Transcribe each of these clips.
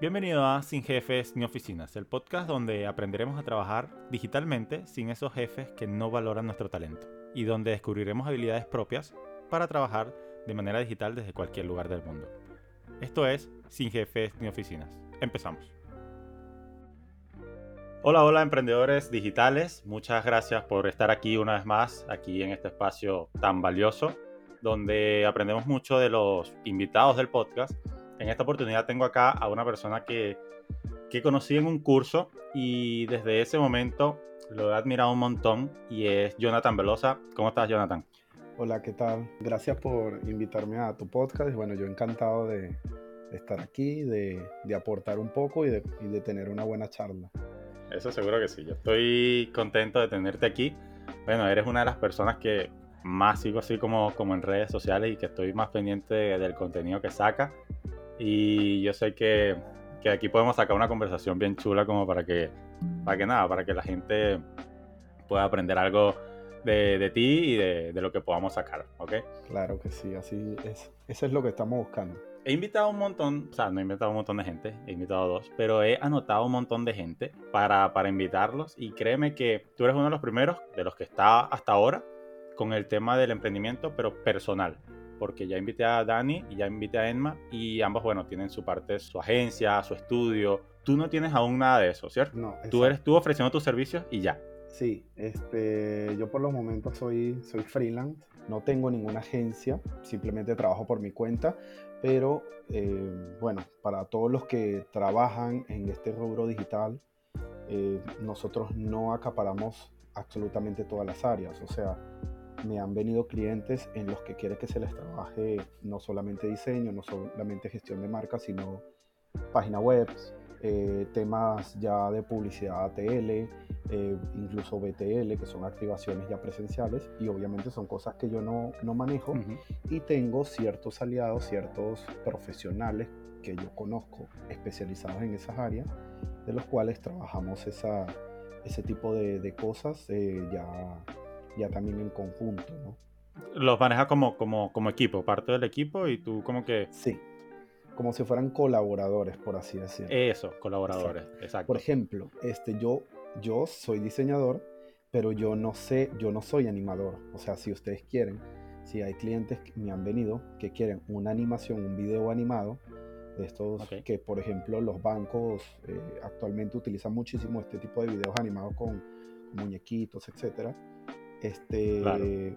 Bienvenido a Sin Jefes ni Oficinas, el podcast donde aprenderemos a trabajar digitalmente sin esos jefes que no valoran nuestro talento y donde descubriremos habilidades propias para trabajar de manera digital desde cualquier lugar del mundo. Esto es Sin Jefes ni Oficinas. Empezamos. Hola, hola emprendedores digitales. Muchas gracias por estar aquí una vez más, aquí en este espacio tan valioso, donde aprendemos mucho de los invitados del podcast en esta oportunidad tengo acá a una persona que, que conocí en un curso y desde ese momento lo he admirado un montón y es Jonathan Velosa. ¿Cómo estás, Jonathan? Hola, ¿qué tal? Gracias por invitarme a tu podcast. Bueno, yo encantado de, estar aquí, de, de, aportar un poco y de, y de tener una buena charla. Eso seguro que sí. Yo estoy contento de tenerte aquí. Bueno, eres una de las personas que más sigo así como, como en redes sociales y que estoy más pendiente del contenido que saca. Y yo sé que, que, aquí podemos sacar una conversación bien chula como para que, para que nada, para que la gente pueda aprender algo de, de ti y de, de, lo que podamos sacar, ¿ok? Claro que sí, así es. Eso es lo que estamos buscando. He invitado a un montón, o sea, no he invitado un montón de gente, he invitado a dos, pero he anotado un montón de gente para, para invitarlos y créeme que tú eres uno de los primeros de los que está hasta ahora con el tema del emprendimiento, pero personal porque ya invité a Dani y ya invité a Emma y ambos, bueno, tienen su parte, su agencia, su estudio. Tú no tienes aún nada de eso, ¿cierto? No. Tú eres tú ofreciendo tus servicios y ya. Sí, este, yo por los momentos soy, soy freelance, no tengo ninguna agencia, simplemente trabajo por mi cuenta, pero eh, bueno, para todos los que trabajan en este rubro digital, eh, nosotros no acaparamos absolutamente todas las áreas, o sea, me han venido clientes en los que quiere que se les trabaje no solamente diseño, no solamente gestión de marca, sino página web, eh, temas ya de publicidad ATL, eh, incluso BTL, que son activaciones ya presenciales, y obviamente son cosas que yo no, no manejo, y tengo ciertos aliados, ciertos profesionales que yo conozco especializados en esas áreas, de los cuales trabajamos esa, ese tipo de, de cosas eh, ya ya también en conjunto, ¿no? Los manejas como, como, como equipo, parte del equipo y tú como que... Sí, como si fueran colaboradores, por así decirlo. Eso, colaboradores, exacto. Por ejemplo, este, yo, yo soy diseñador, pero yo no sé, yo no soy animador. O sea, si ustedes quieren, si hay clientes que me han venido que quieren una animación, un video animado, de estos que, por ejemplo, los bancos eh, actualmente utilizan muchísimo este tipo de videos animados con muñequitos, etcétera este,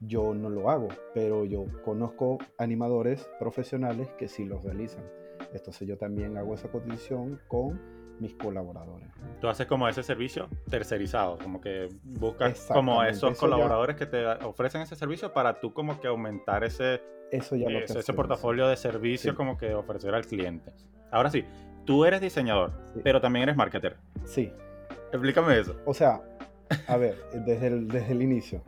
Yo no lo hago, pero yo conozco animadores profesionales que sí los realizan. Entonces yo también hago esa cotización con mis colaboradores. Tú haces como ese servicio tercerizado, como que buscas como esos colaboradores que te ofrecen ese servicio para tú como que aumentar ese, eso ya ese, portafolio de servicio como que ofrecer al cliente. Ahora sí, tú eres diseñador, pero también eres marketer. Sí. Explícame eso. O sea, a ver, desde el, desde el inicio.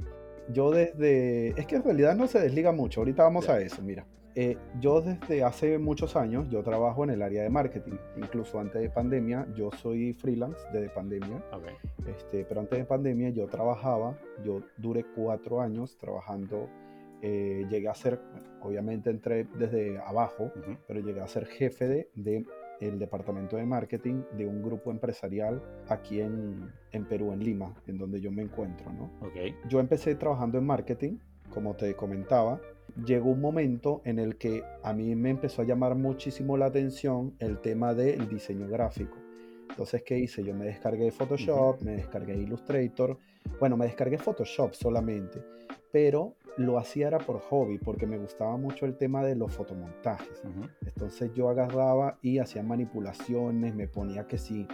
Yo desde... Es que en realidad no se desliga mucho. Ahorita vamos a eso, mira. Eh, yo desde hace muchos años, yo trabajo en el área de marketing. Incluso antes de pandemia, yo soy freelance desde pandemia. Este, pero antes de pandemia yo trabajaba, yo duré cuatro años trabajando. Eh, llegué a ser, obviamente entré desde abajo, pero llegué a ser jefe de, de el departamento de marketing de un grupo empresarial aquí en, en Perú, en Lima, en donde yo me encuentro. ¿no? Okay. Yo empecé trabajando en marketing, como te comentaba. Llegó un momento en el que a mí me empezó a llamar muchísimo la atención el tema del diseño gráfico. Entonces, ¿qué hice? Yo me descargué Photoshop, me descargué Illustrator. Bueno, me descargué Photoshop solamente, pero lo hacía era por hobby, porque me gustaba mucho el tema de los fotomontajes. Entonces yo agarraba y hacía manipulaciones, me ponía que sí,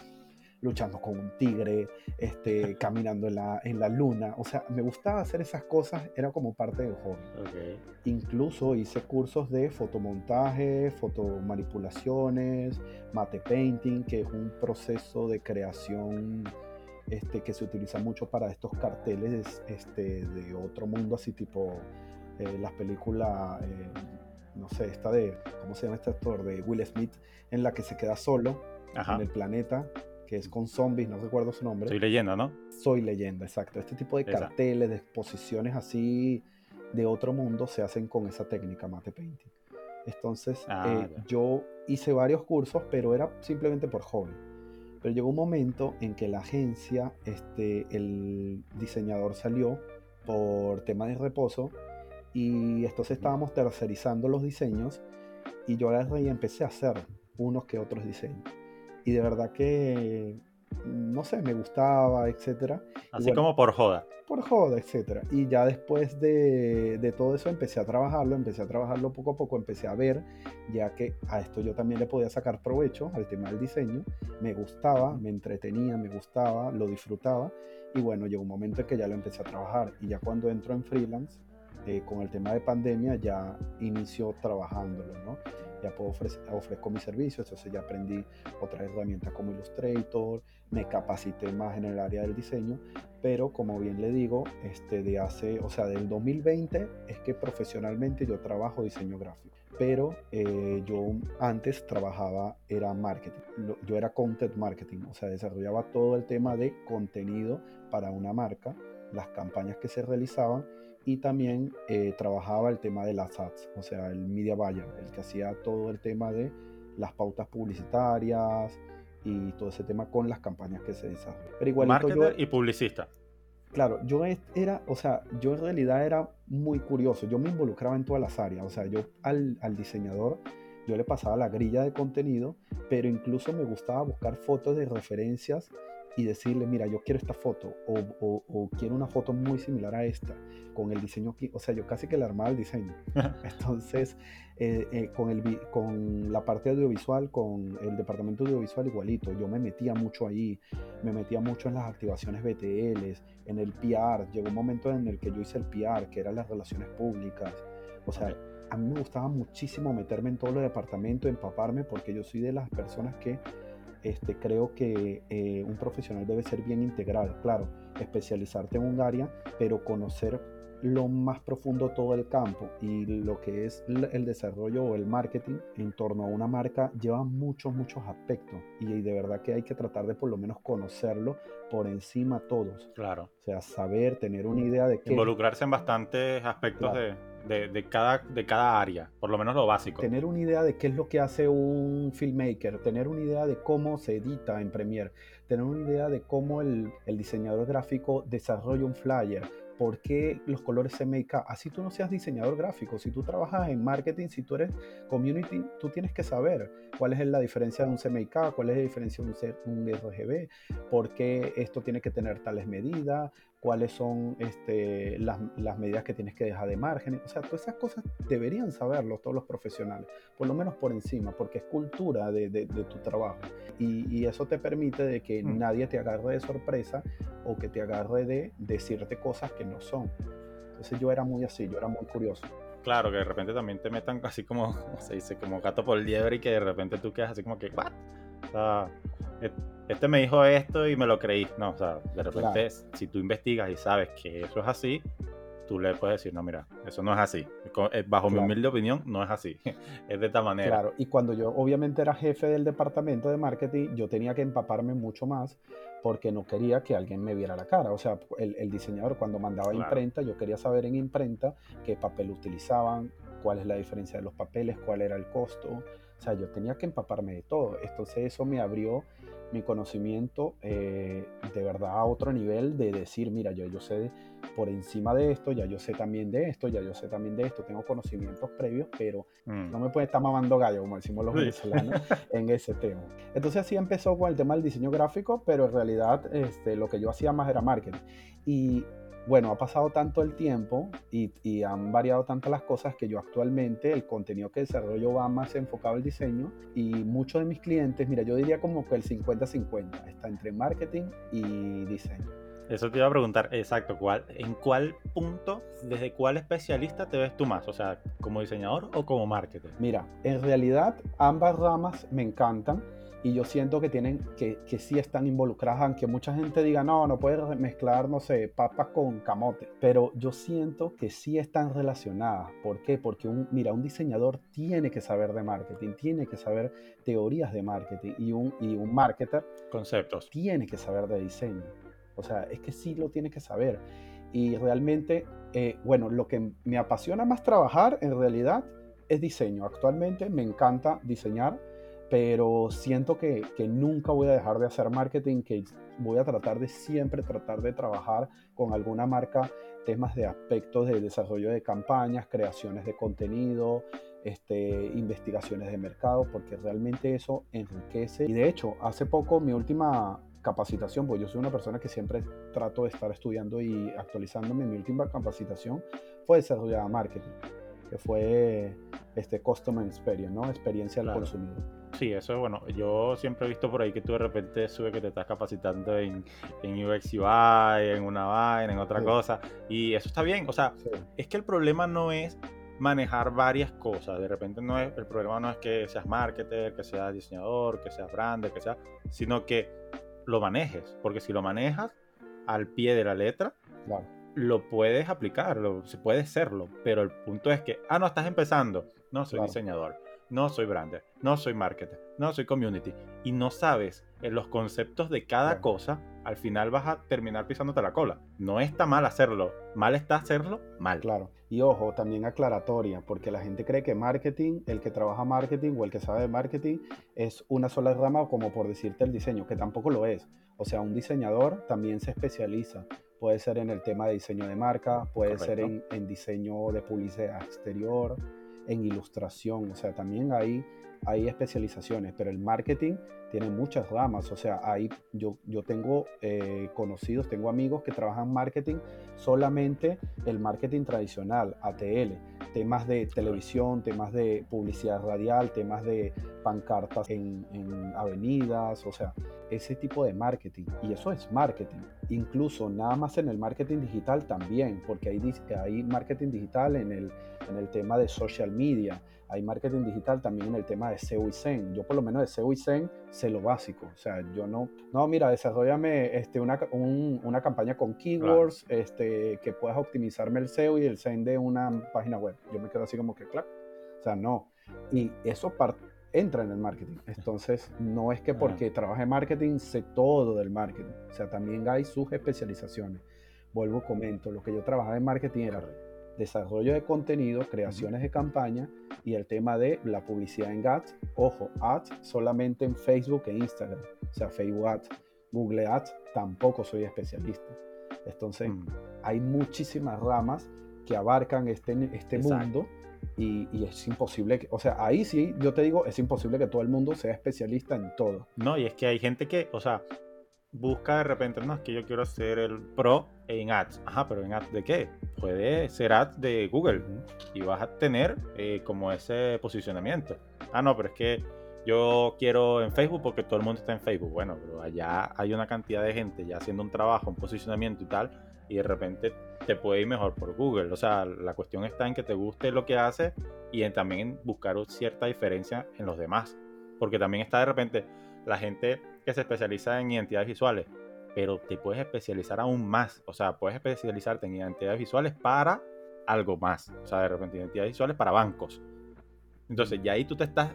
luchando con un tigre, este, caminando en la, en la luna. O sea, me gustaba hacer esas cosas, era como parte del hobby. Incluso hice cursos de fotomontaje, fotomanipulaciones, mate painting, que es un proceso de creación este, que se utiliza mucho para estos carteles este, de otro mundo, así tipo eh, las películas, eh, no sé, esta de, ¿cómo se llama este actor? De Will Smith, en la que se queda solo en el planeta, que es con zombies, no recuerdo su nombre. Soy leyenda, ¿no? Soy leyenda, exacto. Este tipo de carteles, de exposiciones así de otro mundo se hacen con esa técnica mate painting. Entonces ah, eh, yo hice varios cursos, pero era simplemente por hobby. Pero llegó un momento en que la agencia, este, el diseñador salió por tema de reposo y entonces estábamos tercerizando los diseños y yo y empecé a hacer unos que otros diseños. Y de verdad que, no sé, me gustaba, etcétera. Así como por joda. Por joda, etcétera. Y ya después de, de, todo eso empecé a trabajarlo, empecé a trabajarlo poco a poco, empecé a ver, ya que a esto yo también le podía sacar provecho, al tema del diseño. Me gustaba, me entretenía, me gustaba, lo disfrutaba. Y bueno, llegó un momento en que ya lo empecé a trabajar. Y ya cuando entro en freelance, eh, con el tema de pandemia, ya inició trabajándolo, ¿no? Ya puedo ofrecer, ofrezco mis servicios, entonces ya aprendí otras herramientas como Illustrator, me capacité más en el área del diseño, pero como bien le digo, este, de hace, o sea, del 2020 es que profesionalmente yo trabajo diseño gráfico, pero eh, yo antes trabajaba, era marketing, yo era content marketing, o sea, desarrollaba todo el tema de contenido para una marca, las campañas que se realizaban y también eh, trabajaba el tema de las ads, o sea, el media buyer, el que hacía todo el tema de las pautas publicitarias y todo ese tema con las campañas que se desarrollan. Pero igual Marketer y publicista. Claro, yo era, o sea, yo en realidad era muy curioso, yo me involucraba en todas las áreas, o sea, yo al, al diseñador, yo le pasaba la grilla de contenido, pero incluso me gustaba buscar fotos de referencias y decirle, mira, yo quiero esta foto o, o, quiero una foto muy similar a esta, con el diseño, o sea, yo casi que le armaba el diseño. Entonces, eh, eh, con, el, con la parte audiovisual, con el departamento audiovisual igualito, yo me metía mucho ahí, me metía mucho en las activaciones BTL, en el PR, llegó un momento en el que yo hice el PR, que eran las relaciones públicas, o sea, a mí me gustaba muchísimo meterme en todos los departamentos, empaparme, porque yo soy de las personas que este, creo que eh, un profesional debe ser bien integral, claro, especializarte en un área, pero conocer lo más profundo todo el campo y lo que es el desarrollo o el marketing en torno a una marca lleva muchos, muchos aspectos y de verdad que hay que tratar de por lo menos conocerlo por encima todos. Claro. O sea, saber, tener una idea de que... Involucrarse en bastantes aspectos de de, cada, de cada área, por lo menos lo básico. Tener una idea de qué es lo que hace un filmmaker, tener una idea de cómo se edita en Premiere, tener una idea de cómo el, el diseñador gráfico desarrolla un flyer, por qué los colores CMYK. Así tú no seas diseñador gráfico, si tú trabajas en marketing, si tú eres community, tú tienes que saber cuál es la diferencia de un CMYK, cuál es la diferencia de un, RGB, por qué esto tiene que tener tales medidas, cuáles son este, las, medidas que tienes que dejar de margen. O sea, todas esas cosas deberían saberlo todos los profesionales, por lo menos por encima, porque es cultura de, tu trabajo. Y, eso te permite de que mm. nadie te agarre de sorpresa o que te agarre de decirte cosas que no son. Entonces yo era muy así, yo era muy curioso. Claro, que de repente también te metan así como, se dice, como gato por liebre y que de repente tú quedas así como que, ¿what? O sea, este me dijo esto y me lo creí. No, o sea, de repente, si tú investigas y sabes que eso es así, tú le puedes decir, no, mira, eso no es así. Eh, bajo mi humilde opinión, no es así. es de esta manera. Claro, y cuando yo obviamente era jefe del departamento de marketing, yo tenía que empaparme mucho más porque no quería que alguien me viera la cara. O sea, el, diseñador cuando mandaba imprenta, yo quería saber en imprenta qué papel utilizaban, cuál es la diferencia de los papeles, cuál era el costo. O sea, yo tenía que empaparme de todo. Entonces eso me abrió mi conocimiento eh, de verdad a otro nivel de decir, mira, yo, yo sé por encima de esto, ya yo sé también de esto, ya yo sé también de esto, tengo conocimientos previos, pero mm. no me puede estar mamando gallo, como decimos los venezolanos, en ese tema. Entonces así empezó con el tema del diseño gráfico, pero en realidad este, lo que yo hacía más era marketing. Y bueno, ha pasado tanto el tiempo y, han variado tanto las cosas que yo actualmente el contenido que desarrollo va más enfocado al diseño y muchos de mis clientes, mira, yo diría como que el 50-50 está entre marketing y diseño. Eso te iba a preguntar, exacto, ¿cuál, ¿en cuál punto, desde cuál especialista te ves tú más? O sea, ¿como diseñador o como marketer? Mira, en realidad ambas ramas me encantan y yo siento que tienen que, que sí están involucradas, aunque mucha gente diga, no, no puedes mezclar, no sé, papas con camote, pero yo siento que sí están relacionadas. ¿Por qué? Porque un, mira, un diseñador tiene que saber de marketing, tiene que saber teorías de marketing y un, y un marketer conceptos tiene que saber de diseño. O sea, es que sí lo tiene que saber. Y realmente, eh, bueno, lo que me apasiona más trabajar en realidad es diseño. Actualmente me encanta diseñar, pero siento que, que, nunca voy a dejar de hacer marketing, que voy a tratar de siempre tratar de trabajar con alguna marca temas de aspectos de desarrollo de campañas, creaciones de contenido, este, investigaciones de mercado, porque realmente eso enriquece. Y de hecho, hace poco mi última capacitación, pues yo soy una persona que siempre trato de estar estudiando y actualizándome, mi última capacitación fue desarrollada marketing, que fue este Customer Experience, ¿no? Experiencia del consumidor. Sí, eso es bueno. Yo siempre he visto por ahí que tú de repente sube que te estás capacitando en, en UX UI, en una vaina, en otra cosa. Y eso está bien. O sea, es que el problema no es manejar varias cosas. De repente no es, el problema no es que seas marketer, que seas diseñador, que seas brand, que sea, sino que lo manejes. Porque si lo manejas al pie de la letra, lo puedes aplicar, lo, se puede serlo. Pero el punto es que, ah, no, estás empezando. No, soy diseñador no soy brander, no soy marketer, no soy community y no sabes en los conceptos de cada cosa, al final vas a terminar pisándote la cola. No está mal hacerlo, mal está hacerlo mal. Claro. Y ojo, también aclaratoria, porque la gente cree que marketing, el que trabaja marketing o el que sabe de marketing es una sola rama como por decirte el diseño, que tampoco lo es. O sea, un diseñador también se especializa. Puede ser en el tema de diseño de marca, puede ser en, en diseño de publicidad exterior, en ilustración, o sea, también hay, hay especializaciones, pero el marketing tiene muchas ramas, o sea, ahí yo, yo tengo eh, conocidos, tengo amigos que trabajan marketing, solamente el marketing tradicional, ATL, temas de televisión, temas de publicidad radial, temas de pancartas en, en avenidas, o sea, ese tipo de marketing. Y eso es marketing. Incluso nada más en el marketing digital también, porque hay, hay marketing digital en el, en el tema de social media, hay marketing digital también en el tema de SEO y SEM. Yo por lo menos de SEO y SEM sé lo básico. O sea, yo no, no, mira, desarrollame este, una, una campaña con keywords este, que puedas optimizarme el SEO y el SEM de una página web. Yo me quedo así como que, claro. O sea, no. Y eso entra en el marketing. Entonces, no es que porque trabaje en marketing sé todo del marketing. O sea, también hay sus especializaciones. Vuelvo, comento, lo que yo trabajaba en marketing era desarrollo de contenido, creaciones de campaña y el tema de la publicidad en ads. Ojo, ads solamente en Facebook e Instagram. O sea, Facebook Ads, Google Ads, tampoco soy especialista. Entonces, mm. hay muchísimas ramas que abarcan este, este mundo y, y, es imposible, que, o sea, ahí sí, yo te digo, es imposible que todo el mundo sea especialista en todo. No, y es que hay gente que, o sea, busca de repente, no, es que yo quiero ser el pro en ads. Ajá, pero en ads de qué? Puede ser ads de Google y vas a tener eh, como ese posicionamiento. Ah, no, pero es que yo quiero en Facebook porque todo el mundo está en Facebook. Bueno, pero allá hay una cantidad de gente ya haciendo un trabajo, un posicionamiento y tal, y de repente te puede ir mejor por Google. O sea, la cuestión está en que te guste lo que haces y en también buscar cierta diferencia en los demás. Porque también está de repente la gente que se especializa en identidades visuales, pero te puedes especializar aún más. O sea, puedes especializarte en identidades visuales para algo más. O sea, de repente identidades visuales para bancos. Entonces, ya ahí tú te estás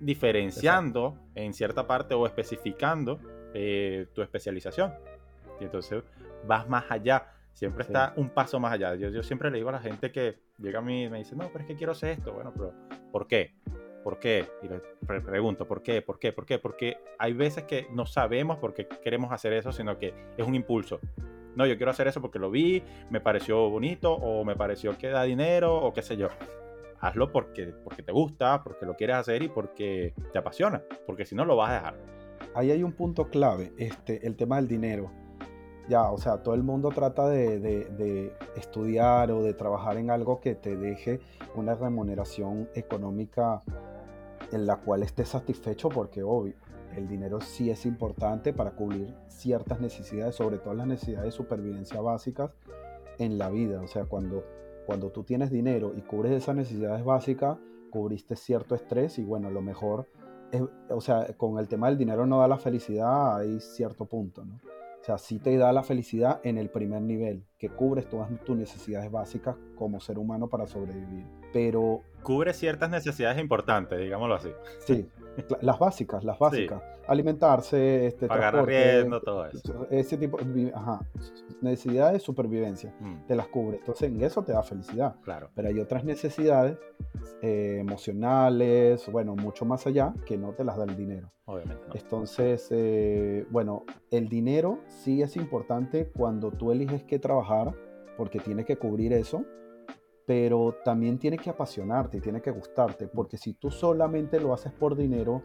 diferenciando en cierta parte o especificando eh, tu especialización. Y entonces vas más allá. Siempre está un paso más allá. Yo, yo siempre le digo a la gente que llega a mí y me dice, no, pero es que quiero hacer esto. Bueno, pero ¿por qué? ¿Por qué? Y le pregunto, ¿por qué? ¿Por qué? ¿Por qué? Porque hay veces que no sabemos por qué queremos hacer eso, sino que es un impulso. No, yo quiero hacer eso porque lo vi, me pareció bonito o me pareció que da dinero o qué sé yo. Hazlo porque, porque te gusta, porque lo quieres hacer y porque te apasiona, porque si no lo vas a dejar. Ahí hay un punto clave, este, el tema del dinero. Ya, o sea, todo el mundo trata de, de estudiar o de trabajar en algo que te deje una remuneración económica en la cual esté satisfecho porque obvio, el dinero sí es importante para cubrir ciertas necesidades, sobre todo las necesidades de supervivencia básicas en la vida. O sea, cuando, cuando tú tienes dinero y cubres esas necesidades básicas, cubriste cierto estrés y bueno, lo mejor es, o sea, con el tema del dinero no da la felicidad, hay cierto punto, ¿no? O sea, sí te da la felicidad en el primer nivel, que cubres todas tus necesidades básicas como ser humano para sobrevivir. Pero... Cubre ciertas necesidades importantes, digámoslo así. Sí, Las básicas, las básicas. Alimentarse, este, pagar arriendo, todo eso. Ese tipo, ajá, necesidades de supervivencia, mm. te las cubre. Entonces, en eso te da felicidad. Claro. Pero hay otras necesidades eh, emocionales, bueno, mucho más allá, que no te las da el dinero. Obviamente. Entonces, eh, bueno, el dinero sí es importante cuando tú eliges qué trabajar, porque tiene que cubrir eso pero también tiene que apasionarte, tiene que gustarte, porque si tú solamente lo haces por dinero,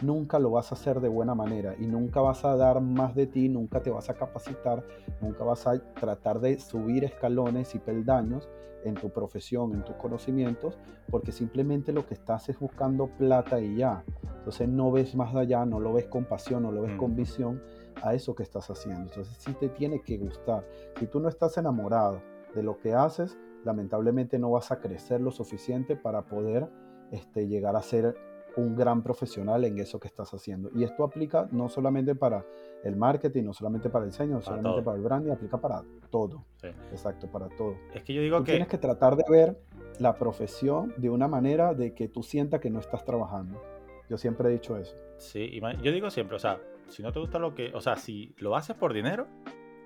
nunca lo vas a hacer de buena manera y nunca vas a dar más de ti, nunca te vas a capacitar, nunca vas a tratar de subir escalones y peldaños en tu profesión, en tus conocimientos, porque simplemente lo que estás es buscando plata y ya. Entonces no ves más allá, no lo ves con pasión, no lo ves con visión a eso que estás haciendo. Entonces sí te tiene que gustar. Si tú no estás enamorado de lo que haces, lamentablemente no vas a crecer lo suficiente para poder este, llegar a ser un gran profesional en eso que estás haciendo. Y esto aplica no solamente para el marketing, no solamente para el diseño, no solamente para el branding, aplica para todo. Exacto, para todo. Es que yo digo que... Tienes que tratar de ver la profesión de una manera de que tú sientas que no estás trabajando. Yo siempre he dicho eso. Sí, yo digo siempre, o sea, si no te gusta lo que, o sea, si lo haces por dinero,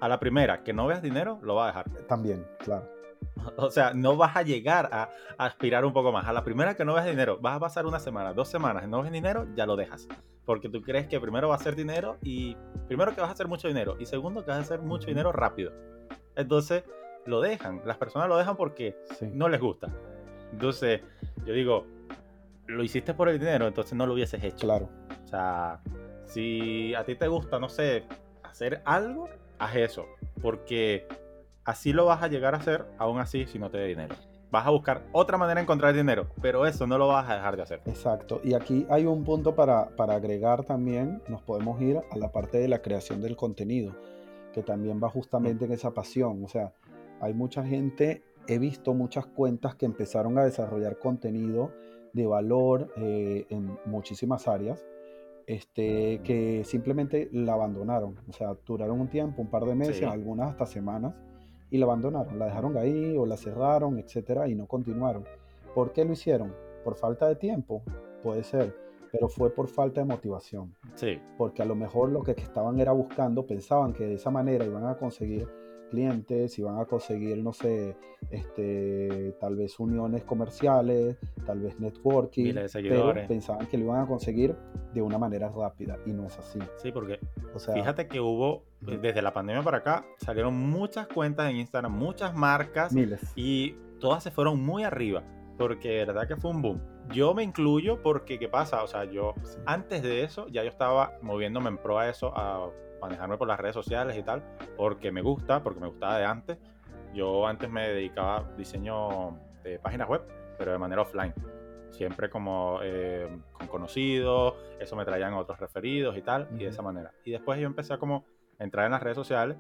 a la primera que no veas dinero, lo vas a dejar. También, claro. O sea, no vas a llegar a, aspirar un poco más. A la primera que no ves dinero, vas a pasar una semana, dos semanas y no ves dinero, ya lo dejas. Porque tú crees que primero va a ser dinero y primero que vas a hacer mucho dinero y segundo que vas a hacer mucho dinero rápido. Entonces, lo dejan. Las personas lo dejan porque no les gusta. Entonces, yo digo, lo hiciste por el dinero, entonces no lo hubieses hecho. Claro. O sea, si a ti te gusta, no sé, hacer algo, haz eso. Porque Así lo vas a llegar a hacer, aún así, si no te da dinero. Vas a buscar otra manera de encontrar dinero, pero eso no lo vas a dejar de hacer. Exacto. Y aquí hay un punto para, para agregar también, nos podemos ir a la parte de la creación del contenido, que también va justamente en esa pasión. O sea, hay mucha gente, he visto muchas cuentas que empezaron a desarrollar contenido de valor eh, en muchísimas áreas, este, que simplemente la abandonaron. O sea, duraron un tiempo, un par de meses, algunas hasta semanas, y la abandonaron, la dejaron ahí o la cerraron, etcétera, y no continuaron. ¿Por qué lo hicieron? ¿Por falta de tiempo? Puede ser, pero fue por falta de motivación. Sí. Porque a lo mejor lo que estaban era buscando, pensaban que de esa manera iban a conseguir clientes, iban a conseguir, no sé, este, tal vez uniones comerciales, tal vez networking, pero pensaban que lo iban a conseguir de una manera rápida y no es así. Sí, porque o sea, fíjate que hubo, desde la pandemia para acá, salieron muchas cuentas en Instagram, muchas marcas miles. y todas se fueron muy arriba, porque de verdad que fue un boom. Yo me incluyo porque, ¿qué pasa? O sea, yo antes de eso ya yo estaba moviéndome en pro a eso, a manejarme por las redes sociales y tal, porque me gusta, porque me gustaba de antes. Yo antes me dedicaba a diseño de páginas web, pero de manera offline. Siempre como eh, con conocidos, eso me traían otros referidos y tal, y de esa manera. Y después yo empecé a como entrar en las redes sociales,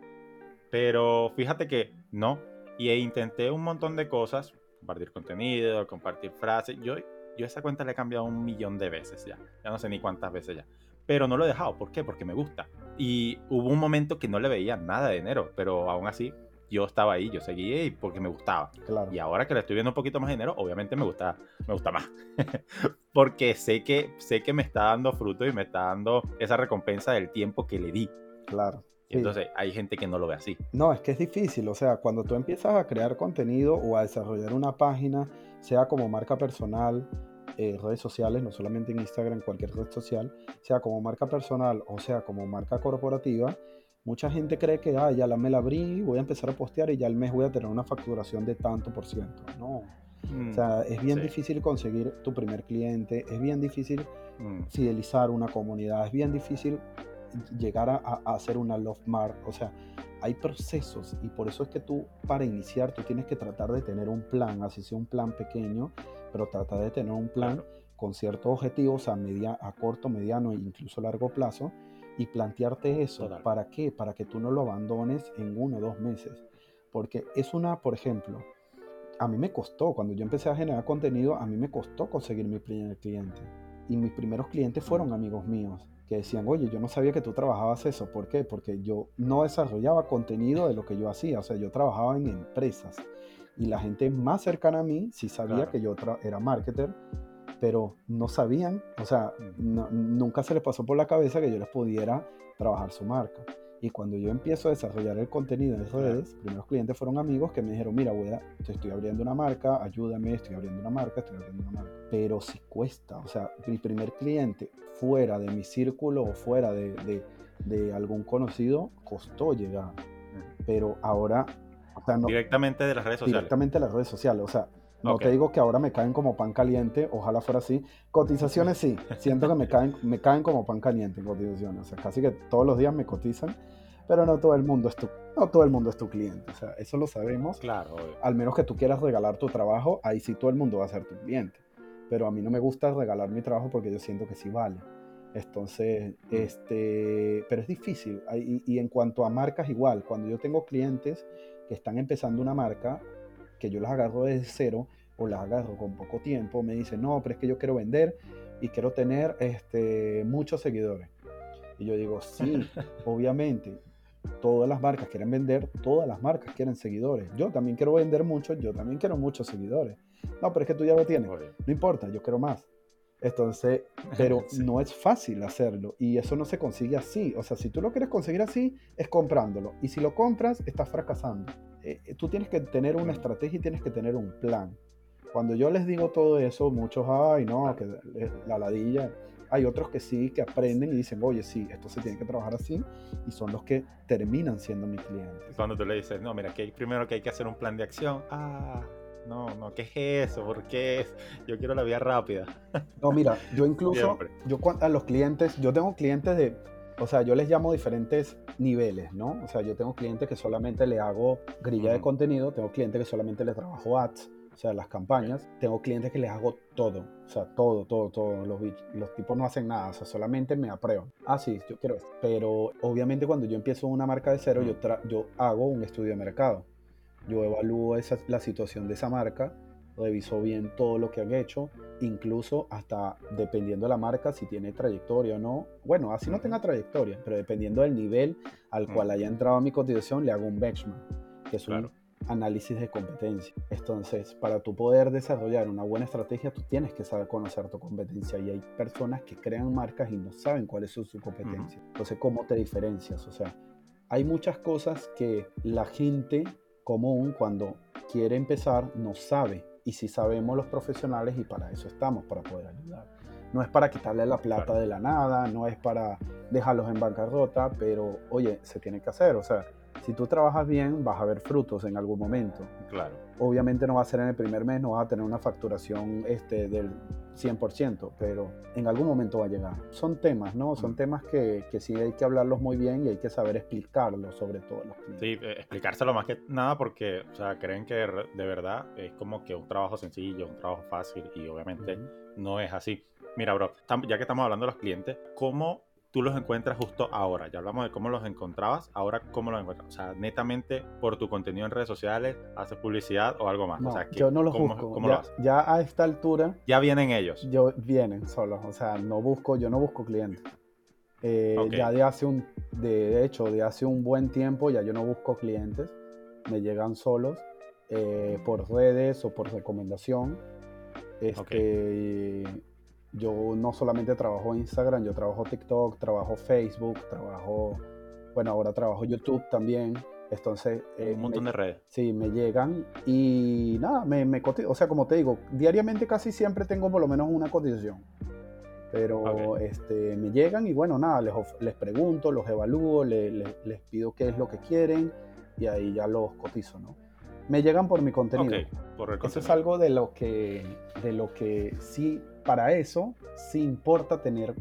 pero fíjate que no. Y intenté un montón de cosas, compartir contenido, compartir frases. Yo, yo esa cuenta la he cambiado un millón de veces ya. Ya no sé ni cuántas veces ya pero no lo he dejado. ¿Por qué? Porque me gusta. Y hubo un momento que no le veía nada de dinero, pero aún así yo estaba ahí, yo seguía y porque me gustaba. Y ahora que le estoy viendo un poquito más de dinero, obviamente me gusta, me gusta más. porque sé que, sé que me está dando fruto y me está dando esa recompensa del tiempo que le di. Claro. entonces hay gente que no lo ve así. No, es que es difícil. O sea, cuando tú empiezas a crear contenido o a desarrollar una página, sea como marca personal, eh, redes sociales, no solamente en Instagram, cualquier red social, sea como marca personal o sea como marca corporativa, mucha gente cree que ah, ya la me la abrí, voy a empezar a postear y ya al mes voy a tener una facturación de tanto por ciento. No. o sea, mm, es bien difícil conseguir tu primer cliente, es bien difícil mm. fidelizar una comunidad, es bien difícil llegar a, a, hacer una love mark. O sea, hay procesos y por eso es que tú para iniciar tú tienes que tratar de tener un plan, así sea un plan pequeño, pero trata de tener un plan con ciertos objetivos a, media, a corto, mediano e incluso largo plazo y plantearte eso. ¿Para qué? Para que tú no lo abandones en uno o dos meses. Porque es una, por ejemplo, a mí me costó, cuando yo empecé a generar contenido, a mí me costó conseguir mi primer cliente. Y mis primeros clientes fueron amigos míos que decían, oye, yo no sabía que tú trabajabas eso. ¿Por qué? Porque yo no desarrollaba contenido de lo que yo hacía. O sea, yo trabajaba en empresas y la gente más cercana a mí sí sabía que yo era marketer pero no sabían, o sea, nunca se les pasó por la cabeza que yo les pudiera trabajar su marca. Y cuando yo empiezo a desarrollar el contenido en redes, primeros clientes fueron amigos que me dijeron, mira, voy a, estoy abriendo una marca, ayúdame, estoy abriendo una marca, estoy abriendo una marca. Pero si cuesta, o sea, mi primer cliente fuera de mi círculo o fuera de, de, de algún conocido, costó llegar. Pero ahora... O sea, no, directamente de las redes sociales. Directamente de las redes sociales. O sea, no te digo que ahora me caen como pan caliente, ojalá fuera así. Cotizaciones sí, siento que me caen, me caen como pan caliente cotizaciones. O sea, casi que todos los días me cotizan, pero no todo el mundo es tu, no todo el mundo es tu cliente. O sea, eso lo sabemos. Claro. Al menos que tú quieras regalar tu trabajo, ahí sí todo el mundo va a ser tu cliente. Pero a mí no me gusta regalar mi trabajo porque yo siento que sí vale. Entonces, mm. este, pero es difícil. Y, y en cuanto a marcas, igual, cuando yo tengo clientes que están empezando una marca, que yo las agarro desde cero o las agarro con poco tiempo, me dicen, no, pero es que yo quiero vender y quiero tener este, muchos seguidores. Y yo digo, sí, obviamente, todas las marcas quieren vender, todas las marcas quieren seguidores. Yo también quiero vender mucho, yo también quiero muchos seguidores. No, pero es que tú ya lo tienes. No importa, yo quiero más. Entonces, pero no es fácil hacerlo y eso no se consigue así. O sea, si tú lo quieres conseguir así, es comprándolo. Y si lo compras, estás fracasando. Eh, eh, tú tienes que tener una estrategia y tienes que tener un plan. Cuando yo les digo todo eso, muchos, ay, no, que la ladilla. Hay otros que sí, que aprenden y dicen, oye, sí, esto se tiene que trabajar así, y son los que terminan siendo mis clientes. Cuando tú le dices, no, mira, que primero que hay que hacer un plan de acción, ah, no, no, ¿qué es eso? ¿Por qué es? Yo quiero la vía rápida. No, mira, yo incluso, yo a los clientes, yo tengo clientes de o sea, yo les llamo diferentes niveles, ¿no? O sea, yo tengo clientes que solamente le hago grilla de contenido, tengo clientes que solamente les trabajo ads, o sea, las campañas, tengo clientes que les hago todo, o sea, todo, todo, todo. Los, los tipos no hacen nada, o sea, solamente me aprueban. Ah, sí, yo quiero esto. Pero obviamente cuando yo empiezo una marca de cero, yo, yo hago un estudio de mercado. Yo evalúo esa, la situación de esa marca revisó bien todo lo que han hecho, incluso hasta dependiendo de la marca, si tiene trayectoria o no. Bueno, así no tenga trayectoria, pero dependiendo del nivel al cual haya entrado a mi cotización, le hago un benchmark, que es un análisis de competencia. Entonces, para tú poder desarrollar una buena estrategia, tú tienes que saber conocer tu competencia. Y hay personas que crean marcas y no saben cuál es su, competencia. Entonces, ¿cómo te diferencias? O sea, hay muchas cosas que la gente común cuando quiere empezar no sabe y si sabemos los profesionales y para eso estamos, para poder ayudar. No es para quitarle la plata de la nada, no es para dejarlos en bancarrota, pero oye, se tiene que hacer. O sea, si tú trabajas bien, vas a ver frutos en algún momento. Claro. Obviamente no va a ser en el primer mes, no vas a tener una facturación este, del 100%, pero en algún momento va a llegar. Son temas, ¿no? Son temas que, que, sí hay que hablarlos muy bien y hay que saber explicarlos, sobre todo los. Sí, eh, explicárselo más que nada porque, o sea, creen que de verdad es como que un trabajo sencillo, un trabajo fácil y obviamente no es así. Mira, bro, ya que estamos hablando de los clientes, ¿cómo tú los encuentras justo ahora. Ya hablamos de cómo los encontrabas, ahora cómo los encuentras. O sea, netamente por tu contenido en redes sociales, haces publicidad o algo más. No, o sea, yo no los busco. ya, ya, a esta altura. Ya vienen ellos. Yo vienen solos. O sea, no busco, yo no busco clientes. Eh, ya de hace un, de hecho, de hace un buen tiempo ya yo no busco clientes. Me llegan solos eh, por redes o por recomendación. Este, yo no solamente trabajo Instagram, yo trabajo TikTok, trabajo Facebook, trabajo, bueno, ahora trabajo YouTube también. Entonces, eh, un montón de redes. Sí, me llegan y nada, me, me O sea, como te digo, diariamente casi siempre tengo por lo menos una cotización. Pero este, me llegan y bueno, nada, les, les pregunto, los evalúo, les, les, pido qué es lo que quieren y ahí ya los cotizo, ¿no? Me llegan por mi contenido. Okay, por el Eso es algo de lo que, de lo que sí para eso sí importa tener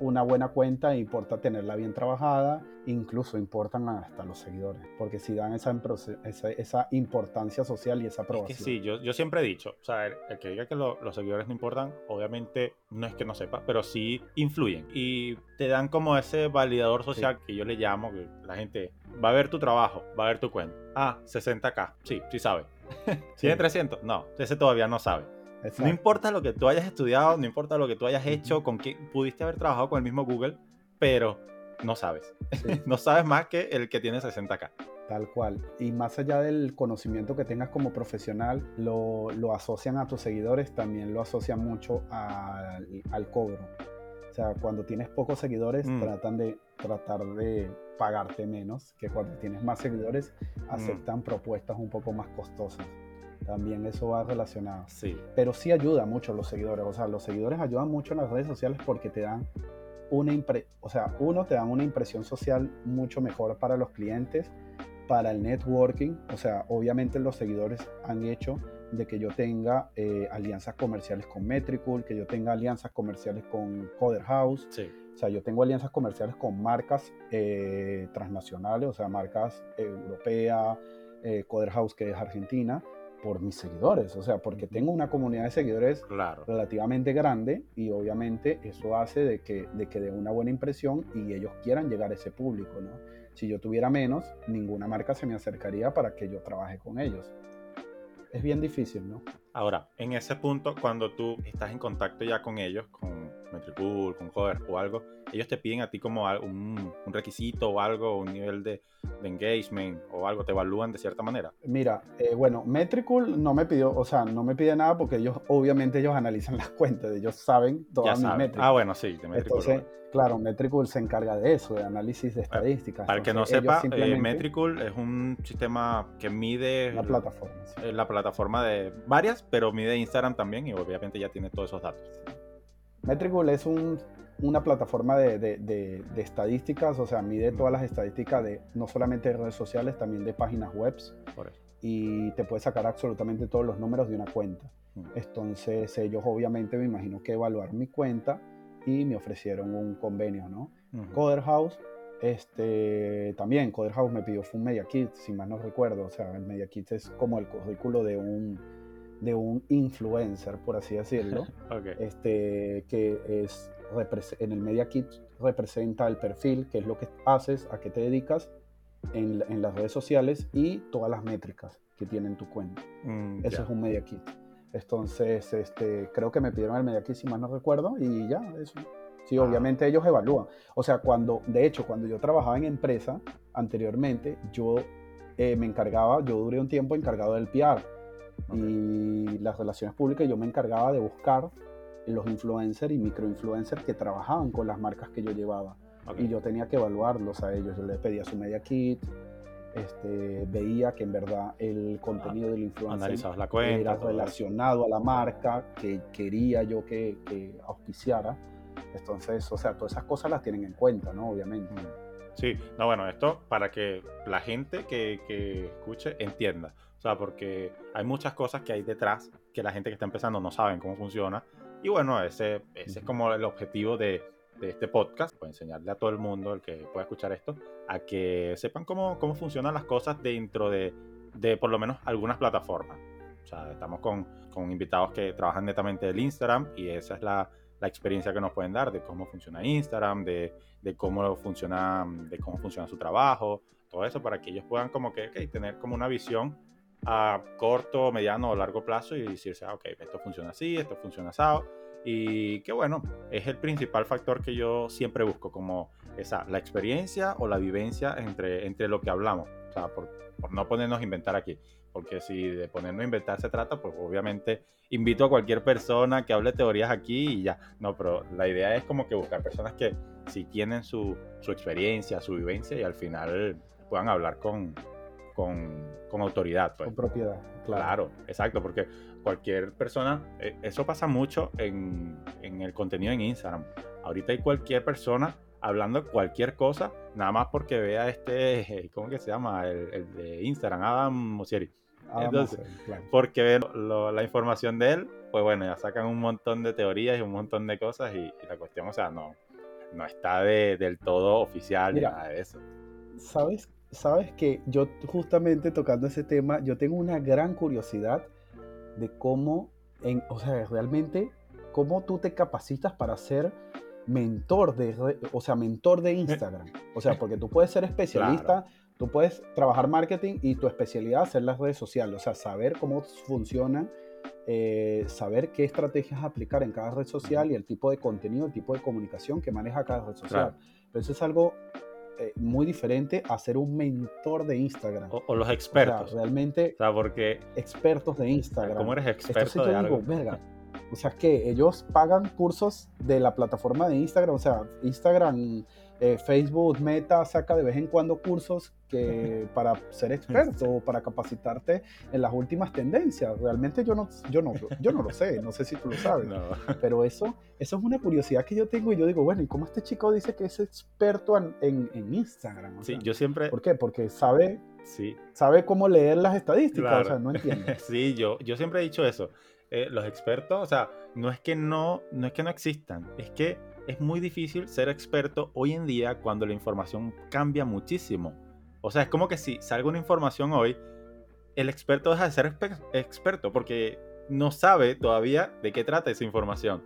una buena cuenta, importa tenerla bien trabajada, incluso importan hasta los seguidores, porque si dan esa, esa, importancia social y esa aprobación. Es que sí, yo, yo siempre he dicho, o sea, el, que diga que los seguidores no importan, obviamente no es que no sepa, pero sí influyen y te dan como ese validador social que yo le llamo, que la gente va a ver tu trabajo, va a ver tu cuenta. Ah, 60k, sí, sí sabe. ¿Tiene 300? No, ese todavía no sabe. No importa lo que tú hayas estudiado, no importa lo que tú hayas hecho, con quién pudiste haber trabajado con el mismo Google, pero no sabes. no sabes más que el que tiene 60k. Tal cual. Y más allá del conocimiento que tengas como profesional, lo, lo asocian a tus seguidores, también lo asocian mucho al, al cobro. O sea, cuando tienes pocos seguidores, Mm. tratan de tratar de pagarte menos, que cuando tienes más seguidores, Mm. aceptan propuestas un poco más costosas. También eso va relacionado. Sí, Pero sí ayuda mucho los seguidores. O sea, los seguidores ayudan mucho en las redes sociales porque te dan una impre o sea, uno te dan una impresión social mucho mejor para los clientes, para el networking. O sea, obviamente los seguidores han hecho de que yo tenga eh, alianzas comerciales con Metricool, que yo tenga alianzas comerciales con Coder House. sí. O sea, yo tengo alianzas comerciales con marcas eh, transnacionales, o sea, marcas europeas, eh, Coder House que es argentina, por mis seguidores. O sea, porque tengo una comunidad de seguidores Claro. relativamente grande y obviamente eso hace de que, de que dé una buena impresión y ellos quieran llegar a ese público, ¿no? Si yo tuviera menos, ninguna marca se me acercaría para que yo trabaje con ellos. Es bien difícil, ¿no? Ahora, en ese punto, cuando tú estás en contacto ya con ellos, con Metricool, con Coder o algo, ellos te piden a ti como un, un requisito o algo, un nivel de, de engagement o algo, te evalúan de cierta manera. Mira, eh, bueno, Metricool no me pidió, o sea, no me pide nada porque ellos, obviamente, ellos analizan las cuentas, ellos saben Ya todas mis sabes. métricas. Ah, bueno, sí, de Metricool. Entonces, claro, Metricool se encarga de eso, de análisis de estadísticas. Para el que no sepa, eh, simplemente- Metricool es un sistema que mide Una plataforma. sí. eh, la plataforma de varias, pero mide Instagram también y obviamente ya tiene todos esos datos. Metricool es un- una plataforma de, de- de- de estadísticas, o sea, mide todas las estadísticas de no solamente de redes sociales, también de páginas web y te puede sacar absolutamente todos los números de una cuenta. Entonces ellos obviamente me imagino que evaluaron mi cuenta y me ofrecieron un convenio, ¿no? Ujú. Coder House, este, también Coder House me pidió fue un Media Kit, si mal no recuerdo, o sea, el Media Kit es como el currículo de un, de un influencer, por así decirlo Ok. este, que es en el Media Kit representa el perfil, qué es lo que haces, a qué te dedicas en, en las redes sociales y todas las métricas que tiene en tu cuenta. Mm, Eso ya. es un Media Kit. Entonces, este, creo que me pidieron el Media Kit, si mal no recuerdo, y ya, eso. Sí, Ah. obviamente ellos evalúan. O sea, cuando, de hecho, cuando yo trabajaba en empresa anteriormente, yo eh, me encargaba, yo duré un tiempo encargado del PR Ok. y las relaciones públicas, yo me encargaba de buscar los influencers y microinfluencers que trabajaban con las marcas que yo llevaba. Ok. Y yo tenía que evaluarlos a ellos. Yo les pedía su media kit, este, veía que en verdad el contenido del influencer la cuenta. era todo eso. relacionado a la marca que quería yo que, que auspiciara. Entonces, o sea, todas esas cosas las tienen en cuenta, ¿no? Obviamente. Mm. Sí, no, bueno, esto para que la gente que, que escuche entienda. O sea, porque hay muchas cosas que hay detrás que la gente que está empezando no saben cómo funciona. Y bueno, ese, ese es como el objetivo de, de este podcast, pues enseñarle a todo el mundo, el que pueda escuchar esto, a que sepan cómo, cómo funcionan las cosas dentro de, de por lo menos algunas plataformas. O sea, estamos con, con invitados que trabajan netamente del Instagram y esa es la, la experiencia que nos pueden dar de cómo funciona Instagram, de, de cómo funciona, de cómo funciona su trabajo, todo eso para que ellos puedan como que ok, tener como una visión a corto, mediano o largo plazo y decirse, ah, ok, esto funciona así, esto funciona así. Y que bueno, es el principal factor que yo siempre busco, como esa, la experiencia o la vivencia entre, entre lo que hablamos. O sea, por, por no ponernos a inventar aquí. Porque si de ponernos a inventar se trata, pues obviamente invito a cualquier persona que hable teorías aquí y ya. No, pero la idea es como que buscar personas que si tienen su, su experiencia, su vivencia y al final puedan hablar con, con, con autoridad. Pues. Con propiedad, claro. Claro, exacto, porque cualquier persona, eh, eso pasa mucho en, en el contenido en Instagram. Ahorita hay cualquier persona hablando cualquier cosa, nada más porque vea este, ¿cómo que se llama? El, el de Instagram, Adam Mosieri. Ah, Entonces, vamos a ver, claro. Porque ven lo- la información de él, pues bueno, ya sacan un montón de teorías y un montón de cosas y, y la cuestión, o sea, no, no está de- del todo oficial ni Mira. nada de eso. ¿Sabes? Sabes que yo justamente tocando ese tema, yo tengo una gran curiosidad de cómo, en, o sea, realmente, cómo tú te capacitas para ser mentor de, o sea, mentor de Instagram. O sea, porque tú puedes ser especialista, tú puedes trabajar marketing y tu especialidad ser las redes sociales, o sea, saber cómo funcionan, eh, saber qué estrategias aplicar en cada red social y el tipo de contenido, el tipo de comunicación que maneja cada red social. Claro. Pero eso es algo eh, muy diferente a ser un mentor de Instagram. O, los expertos. realmente. O sea, porque. Expertos de Instagram. ¿Cómo eres experto de algo? verga. O sea, que ellos pagan cursos de la plataforma de Instagram. O sea, Instagram eh, Facebook, Meta saca de vez en cuando cursos que para ser experto o para capacitarte en las últimas tendencias. Realmente yo no, yo no, yo no lo sé, no sé si tú lo sabes. Pero eso, eso es una curiosidad que yo tengo y yo digo, bueno, ¿y cómo este chico dice que es experto en, en, Instagram? sí, yo siempre... ¿Por qué? Porque sabe, sí. sabe cómo leer las estadísticas, o sea, no entiende. sí, yo, yo siempre he dicho eso. Eh, los expertos, o sea, no es que no, no es que no existan, es que es muy difícil ser experto hoy en día cuando la información cambia muchísimo. O sea, es como que si salga una información hoy, el experto deja de ser experto porque no sabe todavía de qué trata esa información.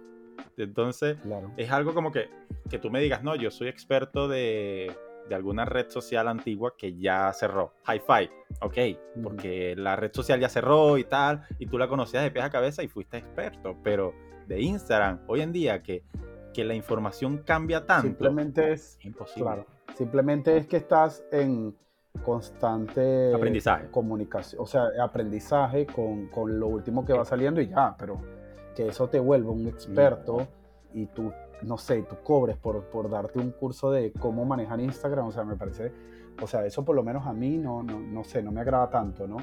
Entonces, es algo como que, que tú me digas, no, yo soy experto de, de alguna red social antigua que ya cerró. Hi-Fi, ok, porque la red social ya cerró y tal, y tú la conocías de pies a cabeza y fuiste experto, pero de Instagram, hoy en día que que la información cambia tanto. Simplemente es, imposible. Claro, simplemente es que estás en constante aprendizaje. Comunicación, o sea, aprendizaje con, con, lo último que va saliendo y ya, pero que eso te vuelva un experto y tú, no sé, tú cobres por, por darte un curso de cómo manejar Instagram, o sea, me parece, o sea, eso por lo menos a mí no, no, no sé, no me agrada tanto, ¿no?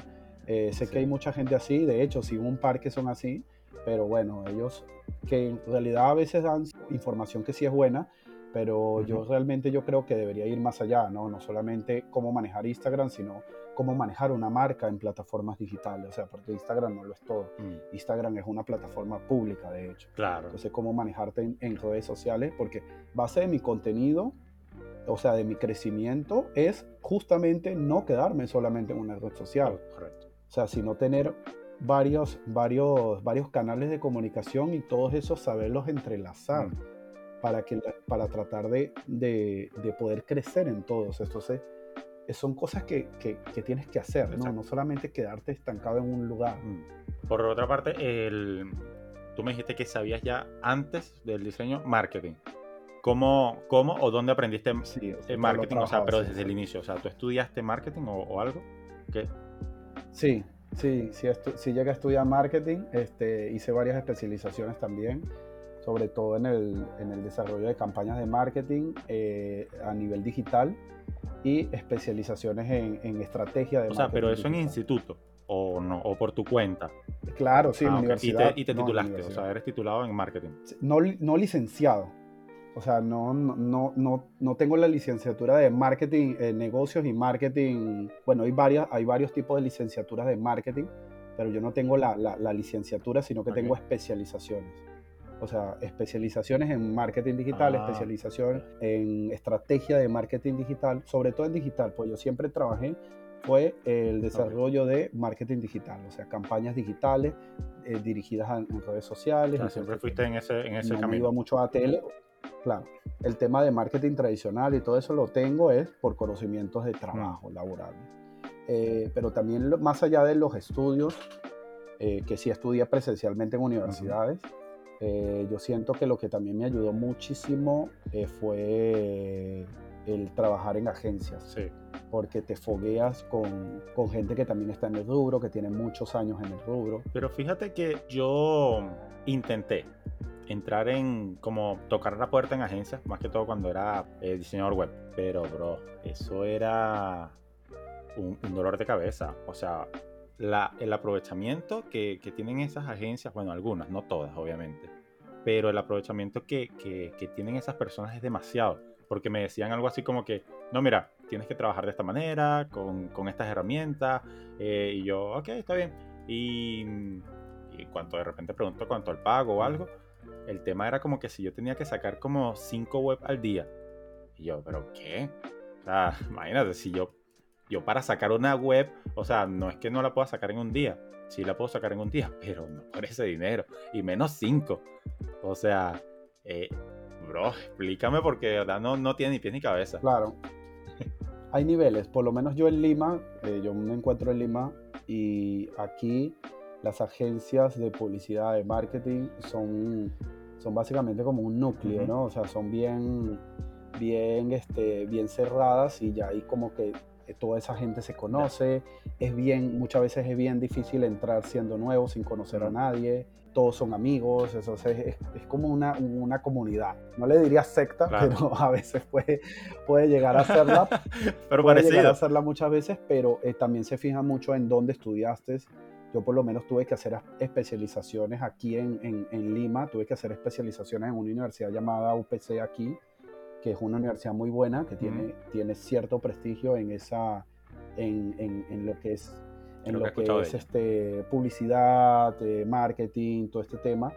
Eh, sé que hay mucha gente así, de hecho, si un par que son así, pero bueno, ellos que en realidad a veces dan información que sí es buena, pero yo realmente yo creo que debería ir más allá, ¿no? No solamente cómo manejar Instagram, sino cómo manejar una marca en plataformas digitales, o sea, porque Instagram no lo es todo. Mm. Instagram es una plataforma pública, de hecho. Claro. Entonces, cómo manejarte en, redes sociales, porque base de mi contenido, o sea, de mi crecimiento, es justamente no quedarme solamente en una red social. correcto. O sea, sino tener varios, varios, varios canales de comunicación y todos esos saberlos entrelazar mm. para, que, para tratar de, de, poder crecer en todos. Entonces, son cosas que, que, tienes que hacer, ¿no? no solamente quedarte estancado en un lugar. Mm. Por otra parte, el, tú me dijiste que sabías ya antes del diseño marketing. ¿Cómo, cómo o dónde aprendiste marketing? O sea, pero desde el inicio. O sea, ¿tú estudiaste marketing o, o algo? ¿Qué? Sí, Sí, sí, sí llegué a estudiar marketing, este, hice varias especializaciones también, sobre todo en el, en el desarrollo de campañas de marketing eh, a nivel digital y especializaciones en, en estrategia de marketing. O sea, pero eso en instituto o no, o por tu cuenta. Claro, sí, en ah, universidad. Y te, titulaste, o sea, eres titulado en marketing. No, no licenciado, o sea, no, no, no, no tengo la licenciatura de marketing, eh, negocios y marketing. Bueno, hay, varias, hay varios tipos de licenciaturas de marketing, pero yo no tengo la, la, licenciatura, sino que tengo especializaciones. O sea, especializaciones en marketing digital, ah, especialización en estrategia de marketing digital, sobre todo en digital, pues yo siempre trabajé fue el desarrollo de marketing digital, o sea, campañas digitales eh, dirigidas a, en redes sociales. siempre fuiste en ese, en ese no camino. iba mucho a tele, Claro, el tema de marketing tradicional y todo eso lo tengo es por conocimientos de trabajo laboral. Eh, pero también más allá de los estudios, eh, que sí estudia presencialmente en universidades, eh, yo siento que lo que también me ayudó muchísimo fue el trabajar en agencias. Sí. Porque te fogueas con, con, gente que también está en el rubro, que tiene muchos años en el rubro. Pero fíjate que yo intenté, entrar en como tocar la puerta en agencias, más que todo cuando era eh, diseñador web. Pero, bro, eso era un, dolor de cabeza. O sea, el aprovechamiento que, tienen esas agencias, bueno, algunas, no todas, obviamente. Pero el aprovechamiento que, tienen esas personas es demasiado. Porque me decían algo así como que, no, mira, tienes que trabajar de esta manera, con, estas herramientas. Eh, y yo, ok, está bien. Y, y cuando de repente pregunto cuánto el pago o algo, el tema era como que si yo tenía que sacar como 5 web al día. Y yo, ¿pero qué? Imagínate, si yo, yo para sacar una web, o sea, no es que no la pueda sacar en un día. Sí la puedo sacar en un día, pero no por ese dinero. Y menos 5. O sea, eh, bro, explícame porque de verdad no, no tiene ni pies ni cabeza. Claro. Hay niveles, por lo menos yo en Lima, eh, yo me encuentro en Lima y aquí las agencias de publicidad, de marketing, son, son básicamente como un núcleo, ¿no? O sea, son bien, bien, este, bien cerradas y ya ahí como que toda esa gente se conoce, es bien, muchas veces es bien difícil entrar siendo nuevo, sin conocer a nadie, todos son amigos, eso es, es, como una, una, comunidad. No le diría secta, pero a veces puede, puede llegar a serla. pero puede llegar a serla muchas veces, pero eh, también se fija mucho en dónde estudiaste. Yo por lo menos tuve que hacer especializaciones aquí en, en, en Lima, tuve que hacer especializaciones en una universidad llamada UPC aquí, que es una universidad muy buena, que tiene, tiene cierto prestigio en, esa, en, en, en lo que es, en lo que, es este, publicidad, eh, marketing, todo este tema,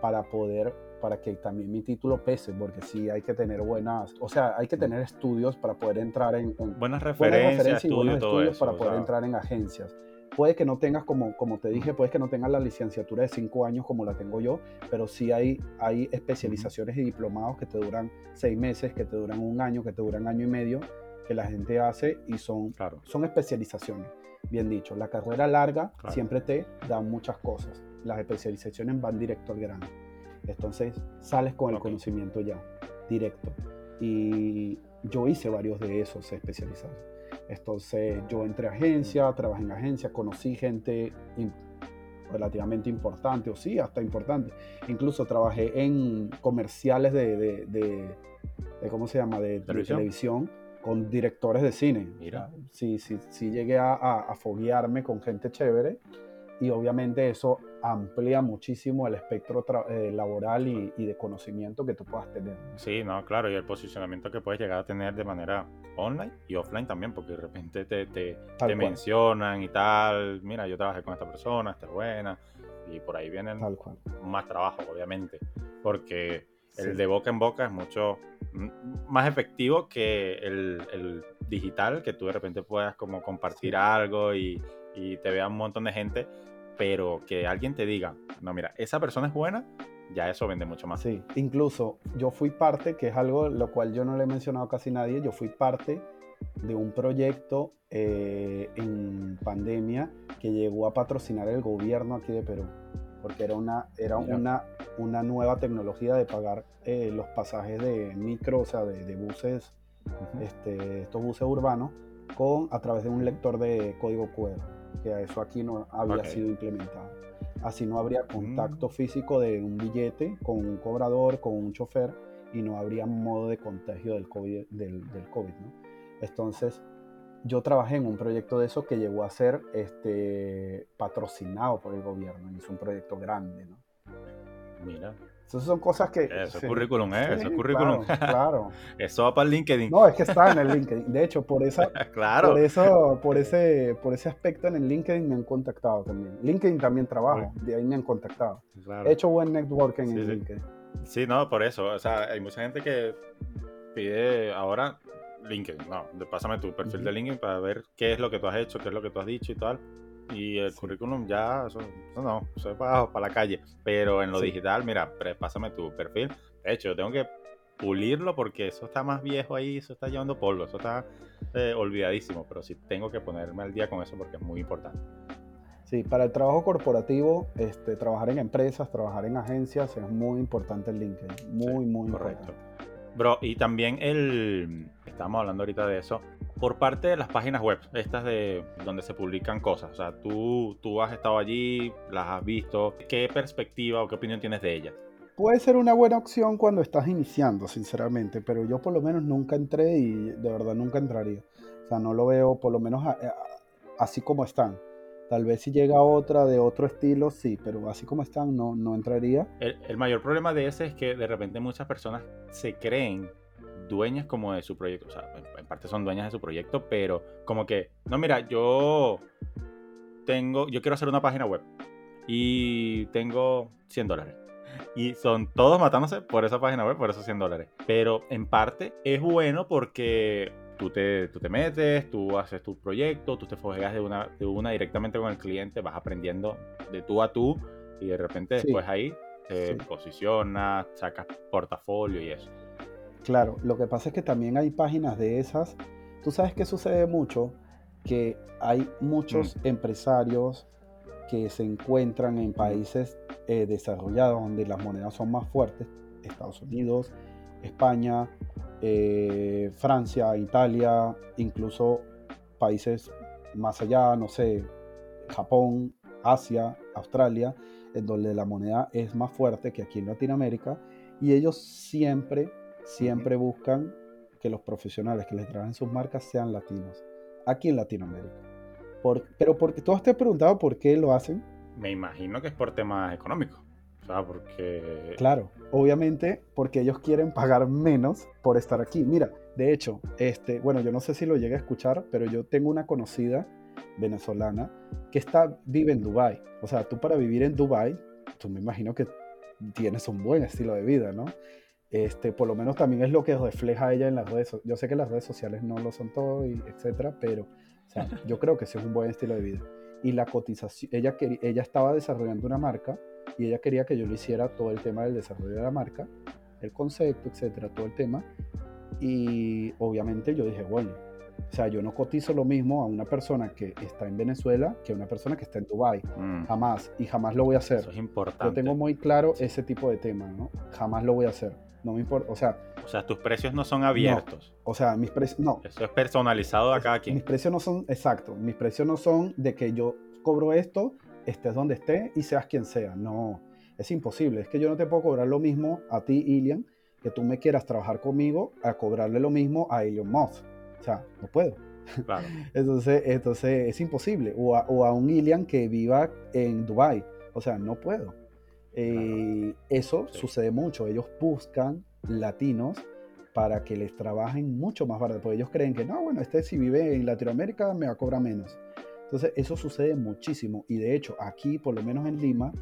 para poder, para que también mi título pese, porque sí hay que tener buenas, o sea, hay que tener estudios para poder entrar en... buenas referencias, y buenos estudios para poder entrar en agencias puede que no tengas, como, como te dije, puede que no tengas la licenciatura de cinco años como la tengo yo, pero sí hay, hay especializaciones y diplomados que te duran seis meses, que te duran un año, que te duran año y medio, que la gente hace y son, claro. son especializaciones. Bien dicho, la carrera larga siempre te da muchas cosas. Las especializaciones van directo al grano. Entonces sales con el conocimiento ya, directo. Y yo hice varios de esos especializados. Entonces yo entré a agencia, trabajé en agencia, conocí gente relativamente importante, o sí, hasta importante. Incluso trabajé en comerciales de, de, ¿cómo se llama?, de ¿Televisión? con directores de cine. Mira. sí, sí, sí llegué a, a, a foguearme con gente chévere y obviamente eso amplía muchísimo el espectro eh, laboral y, de conocimiento que tú puedas tener. Sí, no, claro, y el posicionamiento que puedes llegar a tener de manera online y offline también, porque de repente te, te, te mencionan y tal, mira, yo trabajé con esta persona, esta es buena, y por ahí vienen más trabajo, obviamente, porque el de boca en boca es mucho más efectivo que el, el, digital, que tú de repente puedas como compartir algo y, y te vea un montón de gente pero que alguien te diga, no, mira, esa persona es buena, ya eso vende mucho más. Sí, incluso yo fui parte, que es algo lo cual yo no le he mencionado a casi nadie, yo fui parte de un proyecto eh, en pandemia que llegó a patrocinar el gobierno aquí de Perú, porque era una, era una, una nueva tecnología de pagar eh, los pasajes de micro, o sea, de, buses, este, estos buses urbanos, con, a través de un lector de código QR que eso aquí no había sido implementado. Así no habría contacto mm. físico de un billete con un cobrador, con un chofer, y no habría modo de contagio del COVID. Del, COVID ¿no? Entonces, yo trabajé en un proyecto de eso que llegó a ser este, patrocinado por el gobierno, y es un proyecto grande. ¿no? Mira, esas son cosas que... Eso es currículum, ¿eh? eso es currículum. Claro, eso va para el LinkedIn. No, es que está en el LinkedIn. De hecho, por esa... claro. Por, eso, por, ese, por ese aspecto en el LinkedIn me han contactado también. LinkedIn también trabajo, de ahí me han contactado. He hecho buen networking en LinkedIn. Sí, no, por eso. O sea, hay mucha gente que pide ahora LinkedIn. No, pásame tu perfil de LinkedIn para ver qué es lo que tú has hecho, qué es lo que tú has dicho y tal y el currículum ya, eso, no, eso es para, para, la calle. Pero en lo digital, mira, pásame tu perfil. De hecho, tengo que pulirlo porque eso está más viejo ahí, eso está llevando polvo, eso está eh, olvidadísimo. Pero sí tengo que ponerme al día con eso porque es muy importante. Sí, para el trabajo corporativo, este, trabajar en empresas, trabajar en agencias es muy importante el LinkedIn. Muy, muy correcto. Bro, y también el. Estamos hablando ahorita de eso por parte de las páginas web, estas de donde se publican cosas. O sea, tú, tú has estado allí, las has visto. ¿Qué perspectiva o qué opinión tienes de ellas? Puede ser una buena opción cuando estás iniciando, sinceramente, pero yo por lo menos nunca entré y de verdad nunca entraría. O sea, no lo veo por lo menos así como están. Tal vez si llega otra de otro estilo, sí, pero así como están, no, no entraría. El, el mayor problema de ese es que de repente muchas personas se creen dueñas como de su proyecto. O sea, en parte son dueñas de su proyecto, pero como que, no, mira, yo tengo, yo quiero hacer una página web y tengo 100 dólares. Y son todos matándose por esa página web, por esos 100 dólares. Pero en parte es bueno porque tú te, tú te metes, tú haces tu proyecto, tú te fogueas de una, de una directamente con el cliente, vas aprendiendo de tú a tú y de repente después ahí te posicionas, sacas portafolio y eso. Claro, lo que pasa es que también hay páginas de esas. Tú sabes que sucede mucho, que hay muchos mm. empresarios que se encuentran en países eh, desarrollados donde las monedas son más fuertes, Estados Unidos, España, eh, Francia, Italia, incluso países más allá, no sé, Japón, Asia, Australia, en donde la moneda es más fuerte que aquí en Latinoamérica, y ellos siempre, siempre buscan que los profesionales que les trabajen sus marcas sean latinos, aquí en Latinoamérica. pero porque tú has te preguntado por qué lo hacen. Me imagino que es por temas económicos. O. Claro, obviamente porque ellos quieren pagar menos por estar aquí. Mira, de hecho, este, bueno, yo no sé si lo llegué a escuchar, pero yo tengo una conocida venezolana que está, vive en Dubai. O sea, tú para vivir en Dubai, tú me imagino que tienes un buen estilo de vida, ¿no? Este, por lo menos también es lo que refleja ella en las redes. Yo sé que las redes sociales no lo son todo, y etcétera, pero yo creo que sí es un buen estilo de vida. Y la cotización, ella, ella estaba desarrollando una marca y ella quería que yo le hiciera todo el tema del desarrollo de la marca, el concepto, etcétera, todo el tema. Y obviamente yo dije, bueno, o sea, yo no cotizo lo mismo a una persona que está en Venezuela que a una persona que está en Dubai. Mm. Jamás. Y jamás lo voy a hacer. Eso es importante. Yo tengo muy claro ese tipo de temas, ¿no? Jamás lo voy a hacer. No me importa. O sea. O sea, tus precios no son abiertos. o sea, mis precios. No. Eso es personalizado a cada quien. Mis precios no son. Exacto. Mis precios no son de que yo cobro esto, estés donde esté y seas quien sea. No. Es imposible. Es que yo no te puedo cobrar lo mismo a ti, Ilian, que tú me quieras trabajar conmigo, a cobrarle lo mismo a Elon Musk. O sea, no puedo. entonces, entonces es imposible. O a, un Ilian que viva en Dubai. O sea, no puedo. Eh, eso sucede mucho. Ellos buscan latinos para que les trabajen mucho más barato. Porque ellos creen que, no, bueno, este si vive en Latinoamérica me va a cobrar menos. Entonces, eso sucede muchísimo. Y de hecho, aquí, por lo menos en Lima,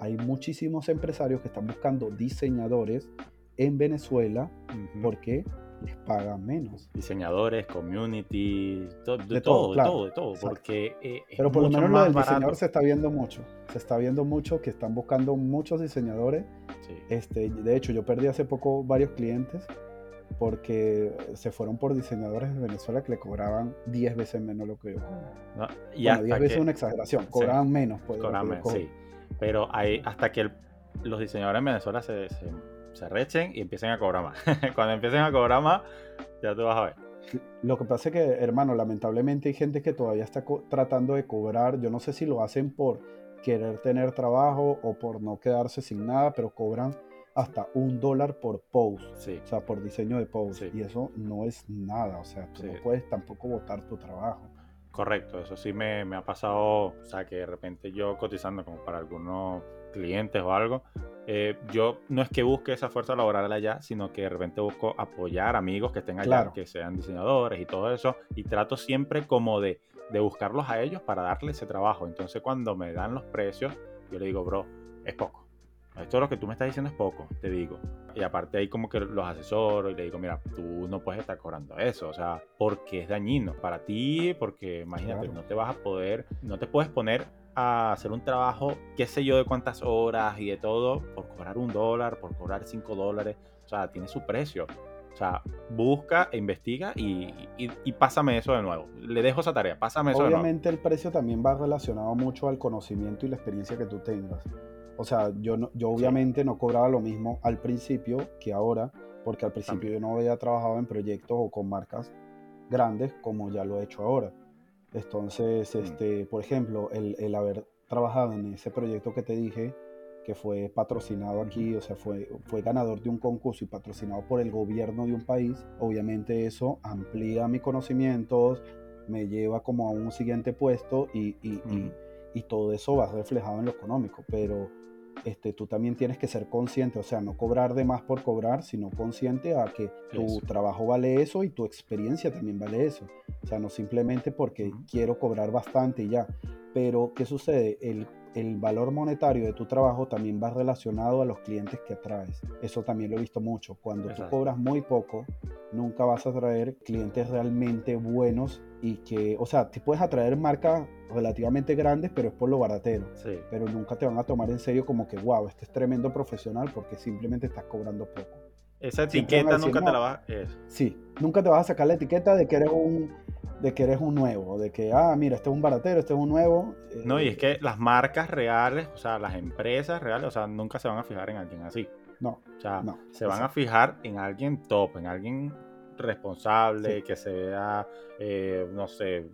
hay muchísimos empresarios que están buscando diseñadores en Venezuela. ¿Por qué? les pagan menos. Diseñadores, community, de, todo, de todo, de todo, porque eh, Pero por lo menos lo del diseñador se está viendo mucho, se está viendo mucho que están buscando muchos diseñadores. Este, de hecho, yo perdí hace poco varios clientes porque se fueron por diseñadores de Venezuela que le cobraban 10 veces menos lo que yo no, y 10 veces es una exageración, cobraban menos. Pues, cobraban menos, sí. Pero hay, hasta que los diseñadores en Venezuela se se rechen y empiecen a cobrar más. Cuando empiecen a cobrar más, ya tú vas a ver. Lo que pasa es que, hermano, lamentablemente hay gente que todavía está tratando de cobrar. Yo no sé si lo hacen por querer tener trabajo o por no quedarse sin nada, pero cobran hasta un dólar por post, sí. o sea, por diseño de post. Y eso no es nada, o sea, tú no puedes tampoco votar tu trabajo. Correcto, eso sí me, me, ha pasado, o sea, que de repente yo cotizando como para algunos clientes o algo, eh, yo no es que busque esa fuerza laboral allá, sino que de repente busco apoyar amigos que estén allá, que sean diseñadores y todo eso, y trato siempre como de, de buscarlos a ellos para darles ese trabajo. Entonces cuando me dan los precios, yo le digo, bro, es poco. Esto lo que tú me estás diciendo es poco, te digo. Y aparte ahí como que los asesoro y le digo, mira, tú no puedes estar cobrando eso, o sea, porque es dañino para ti, porque imagínate, no te vas a poder, no te puedes poner a hacer un trabajo, qué sé yo, de cuántas horas y de todo, por cobrar un dólar, por cobrar cinco dólares. O sea, tiene su precio. O sea, busca, e investiga y, y, pásame eso de nuevo. Le dejo esa tarea, pásame eso Obviamente el precio también va relacionado mucho al conocimiento y la experiencia que tú tengas. O sea, yo, no, yo obviamente no cobraba lo mismo al principio que ahora, porque al principio yo no había trabajado en proyectos o con marcas grandes como ya lo he hecho ahora. Entonces, mm. este, por ejemplo, el, haber trabajado en ese proyecto que te dije, que fue patrocinado aquí, o sea, fue, fue ganador de un concurso y patrocinado por el gobierno de un país, obviamente eso amplía mis conocimientos, me lleva como a un siguiente puesto y, y, y todo eso va reflejado en lo económico, pero este, tú también tienes que ser consciente, o sea, no cobrar de más por cobrar, sino consciente a que tu trabajo vale eso y tu experiencia también vale eso. O sea, no simplemente porque quiero cobrar bastante y ya. Pero, ¿qué sucede? El, el valor monetario de tu trabajo también va relacionado a los clientes que atraes. Eso también lo he visto mucho. Cuando tú cobras muy poco, nunca vas a atraer clientes realmente buenos y que, o sea, te puedes atraer marcas relativamente grandes, pero es por lo baratero. Sí. Pero nunca te van a tomar en serio como que, wow, este es tremendo profesional porque simplemente estás cobrando poco. Esa etiqueta nunca te la vas a... Sí, nunca te vas a sacar la etiqueta de que eres un de que eres un nuevo, de que, ah, mira, este es un baratero, este es un nuevo. No, y es que las marcas reales, o sea, las empresas reales, o sea, nunca se van a fijar en alguien así. No. O sea, se van a fijar en alguien top, en alguien responsable, que se vea, eh, no sé,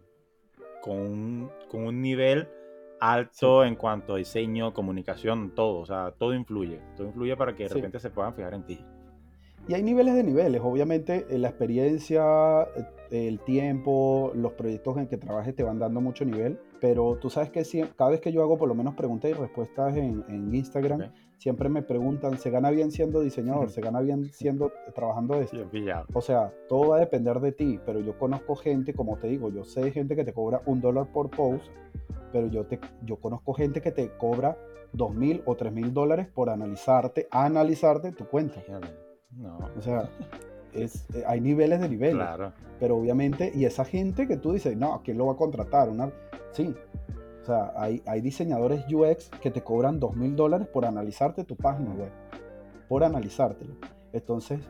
con un, con un nivel alto en cuanto a diseño, comunicación, todo. O sea, todo influye. Todo influye para que de repente se puedan fijar en ti. Y hay niveles de niveles. Obviamente, eh, la experiencia, eh, el tiempo, los proyectos en que trabajes te van dando mucho nivel. Pero tú sabes que cada vez que yo hago por lo menos preguntas y respuestas en, Instagram, siempre me preguntan, ¿se gana bien siendo diseñador? ¿Se gana bien siendo trabajando esto? o sea, todo va a depender de ti, pero yo conozco gente, como te digo, yo sé gente que te cobra un dólar por post, pero yo, te, yo conozco gente que te cobra dos mil o tres mil dólares por analizarte, analizarte tu cuenta. No. O sea, es, eh, hay niveles de niveles. Claro. Pero obviamente, y esa gente que tú dices, no, ¿quién lo va a contratar? Una, sí. O sea, hay, hay diseñadores UX que te cobran dos mil dólares por analizarte tu página web. Por analizártelo. Entonces,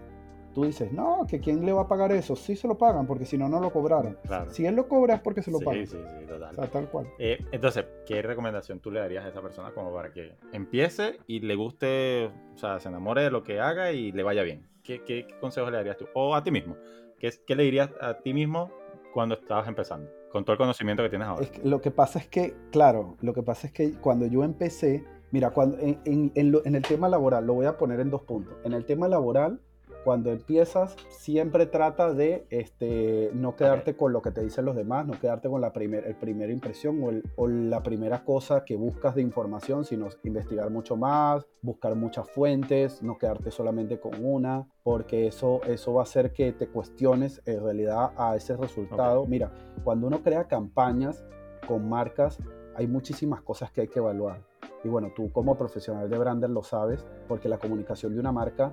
tú dices, no, que quién le va a pagar eso. Sí se lo pagan, porque si no, no lo cobraron. Si él lo cobra es porque se lo pagan. Sí, sí, total. O sea, tal cual. Eh, entonces, ¿qué recomendación tú le darías a esa persona como para que empiece y le guste, o sea, se enamore de lo que haga y le vaya bien? ¿Qué, consejos le darías tú? O a ti mismo. ¿Qué, ¿Qué, le dirías a ti mismo cuando estabas empezando? Con todo el conocimiento que tienes ahora. lo que pasa es que, claro, lo que pasa es que cuando yo empecé, mira, cuando, en el tema laboral, lo voy a poner en dos puntos. En el tema laboral, cuando empiezas, siempre trata de este, no quedarte con lo que te dicen los demás, no quedarte con la primer, primera impresión o, la primera cosa que buscas de información, sino investigar mucho más, buscar muchas fuentes, no quedarte solamente con una, porque eso, eso va a hacer que te cuestiones en realidad a ese resultado. Mira, cuando uno crea campañas con marcas, hay muchísimas cosas que hay que evaluar. Y bueno, tú como profesional de brander lo sabes, porque la comunicación de una marca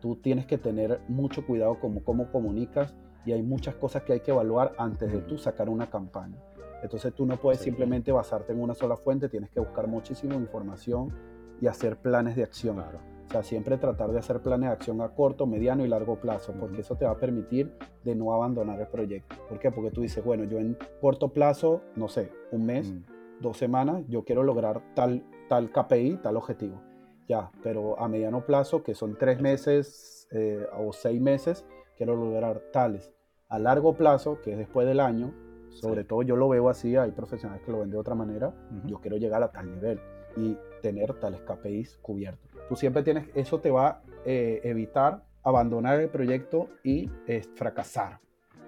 tú tienes que tener mucho cuidado como cómo comunicas y hay muchas cosas que hay que evaluar antes de tú sacar una campaña. Entonces tú no puedes simplemente basarte en una sola fuente, tienes que buscar muchísima información y hacer planes de acción. O sea, siempre tratar de hacer planes de acción a corto, mediano y largo plazo, porque eso te va a permitir de no abandonar el proyecto. ¿Por qué? Porque tú dices, bueno, yo en corto plazo, no sé, un mes, dos semanas, yo quiero lograr tal, tal KPI, tal objetivo ya, pero a mediano plazo, que son tres meses eh, o seis meses, quiero lograr tales. A largo plazo, que es después del año, sobre todo yo lo veo así, hay profesionales que lo ven de otra manera, yo quiero llegar a tal nivel y tener tales KPIs cubiertos. Tú siempre tienes, eso te va a eh, evitar abandonar el proyecto y eh, fracasar.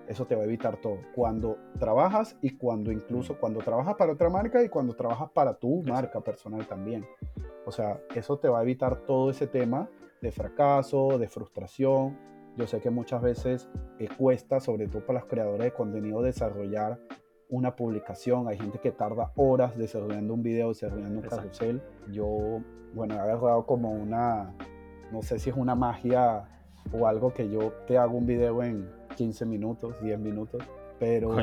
Eso te va a evitar todo. Cuando trabajas y cuando incluso cuando trabajas para otra marca y cuando trabajas para tu marca personal también. O sea, eso te va a evitar todo ese tema de fracaso, de frustración. Yo sé que muchas veces eh, cuesta, sobre todo para los creadores de contenido, desarrollar una publicación. Hay gente que tarda horas desarrollando un video, desarrollando un carrusel. Yo, bueno, he agarrado como una, no sé si es una magia o algo que yo te hago un video en 15 minutos, 10 minutos. Pero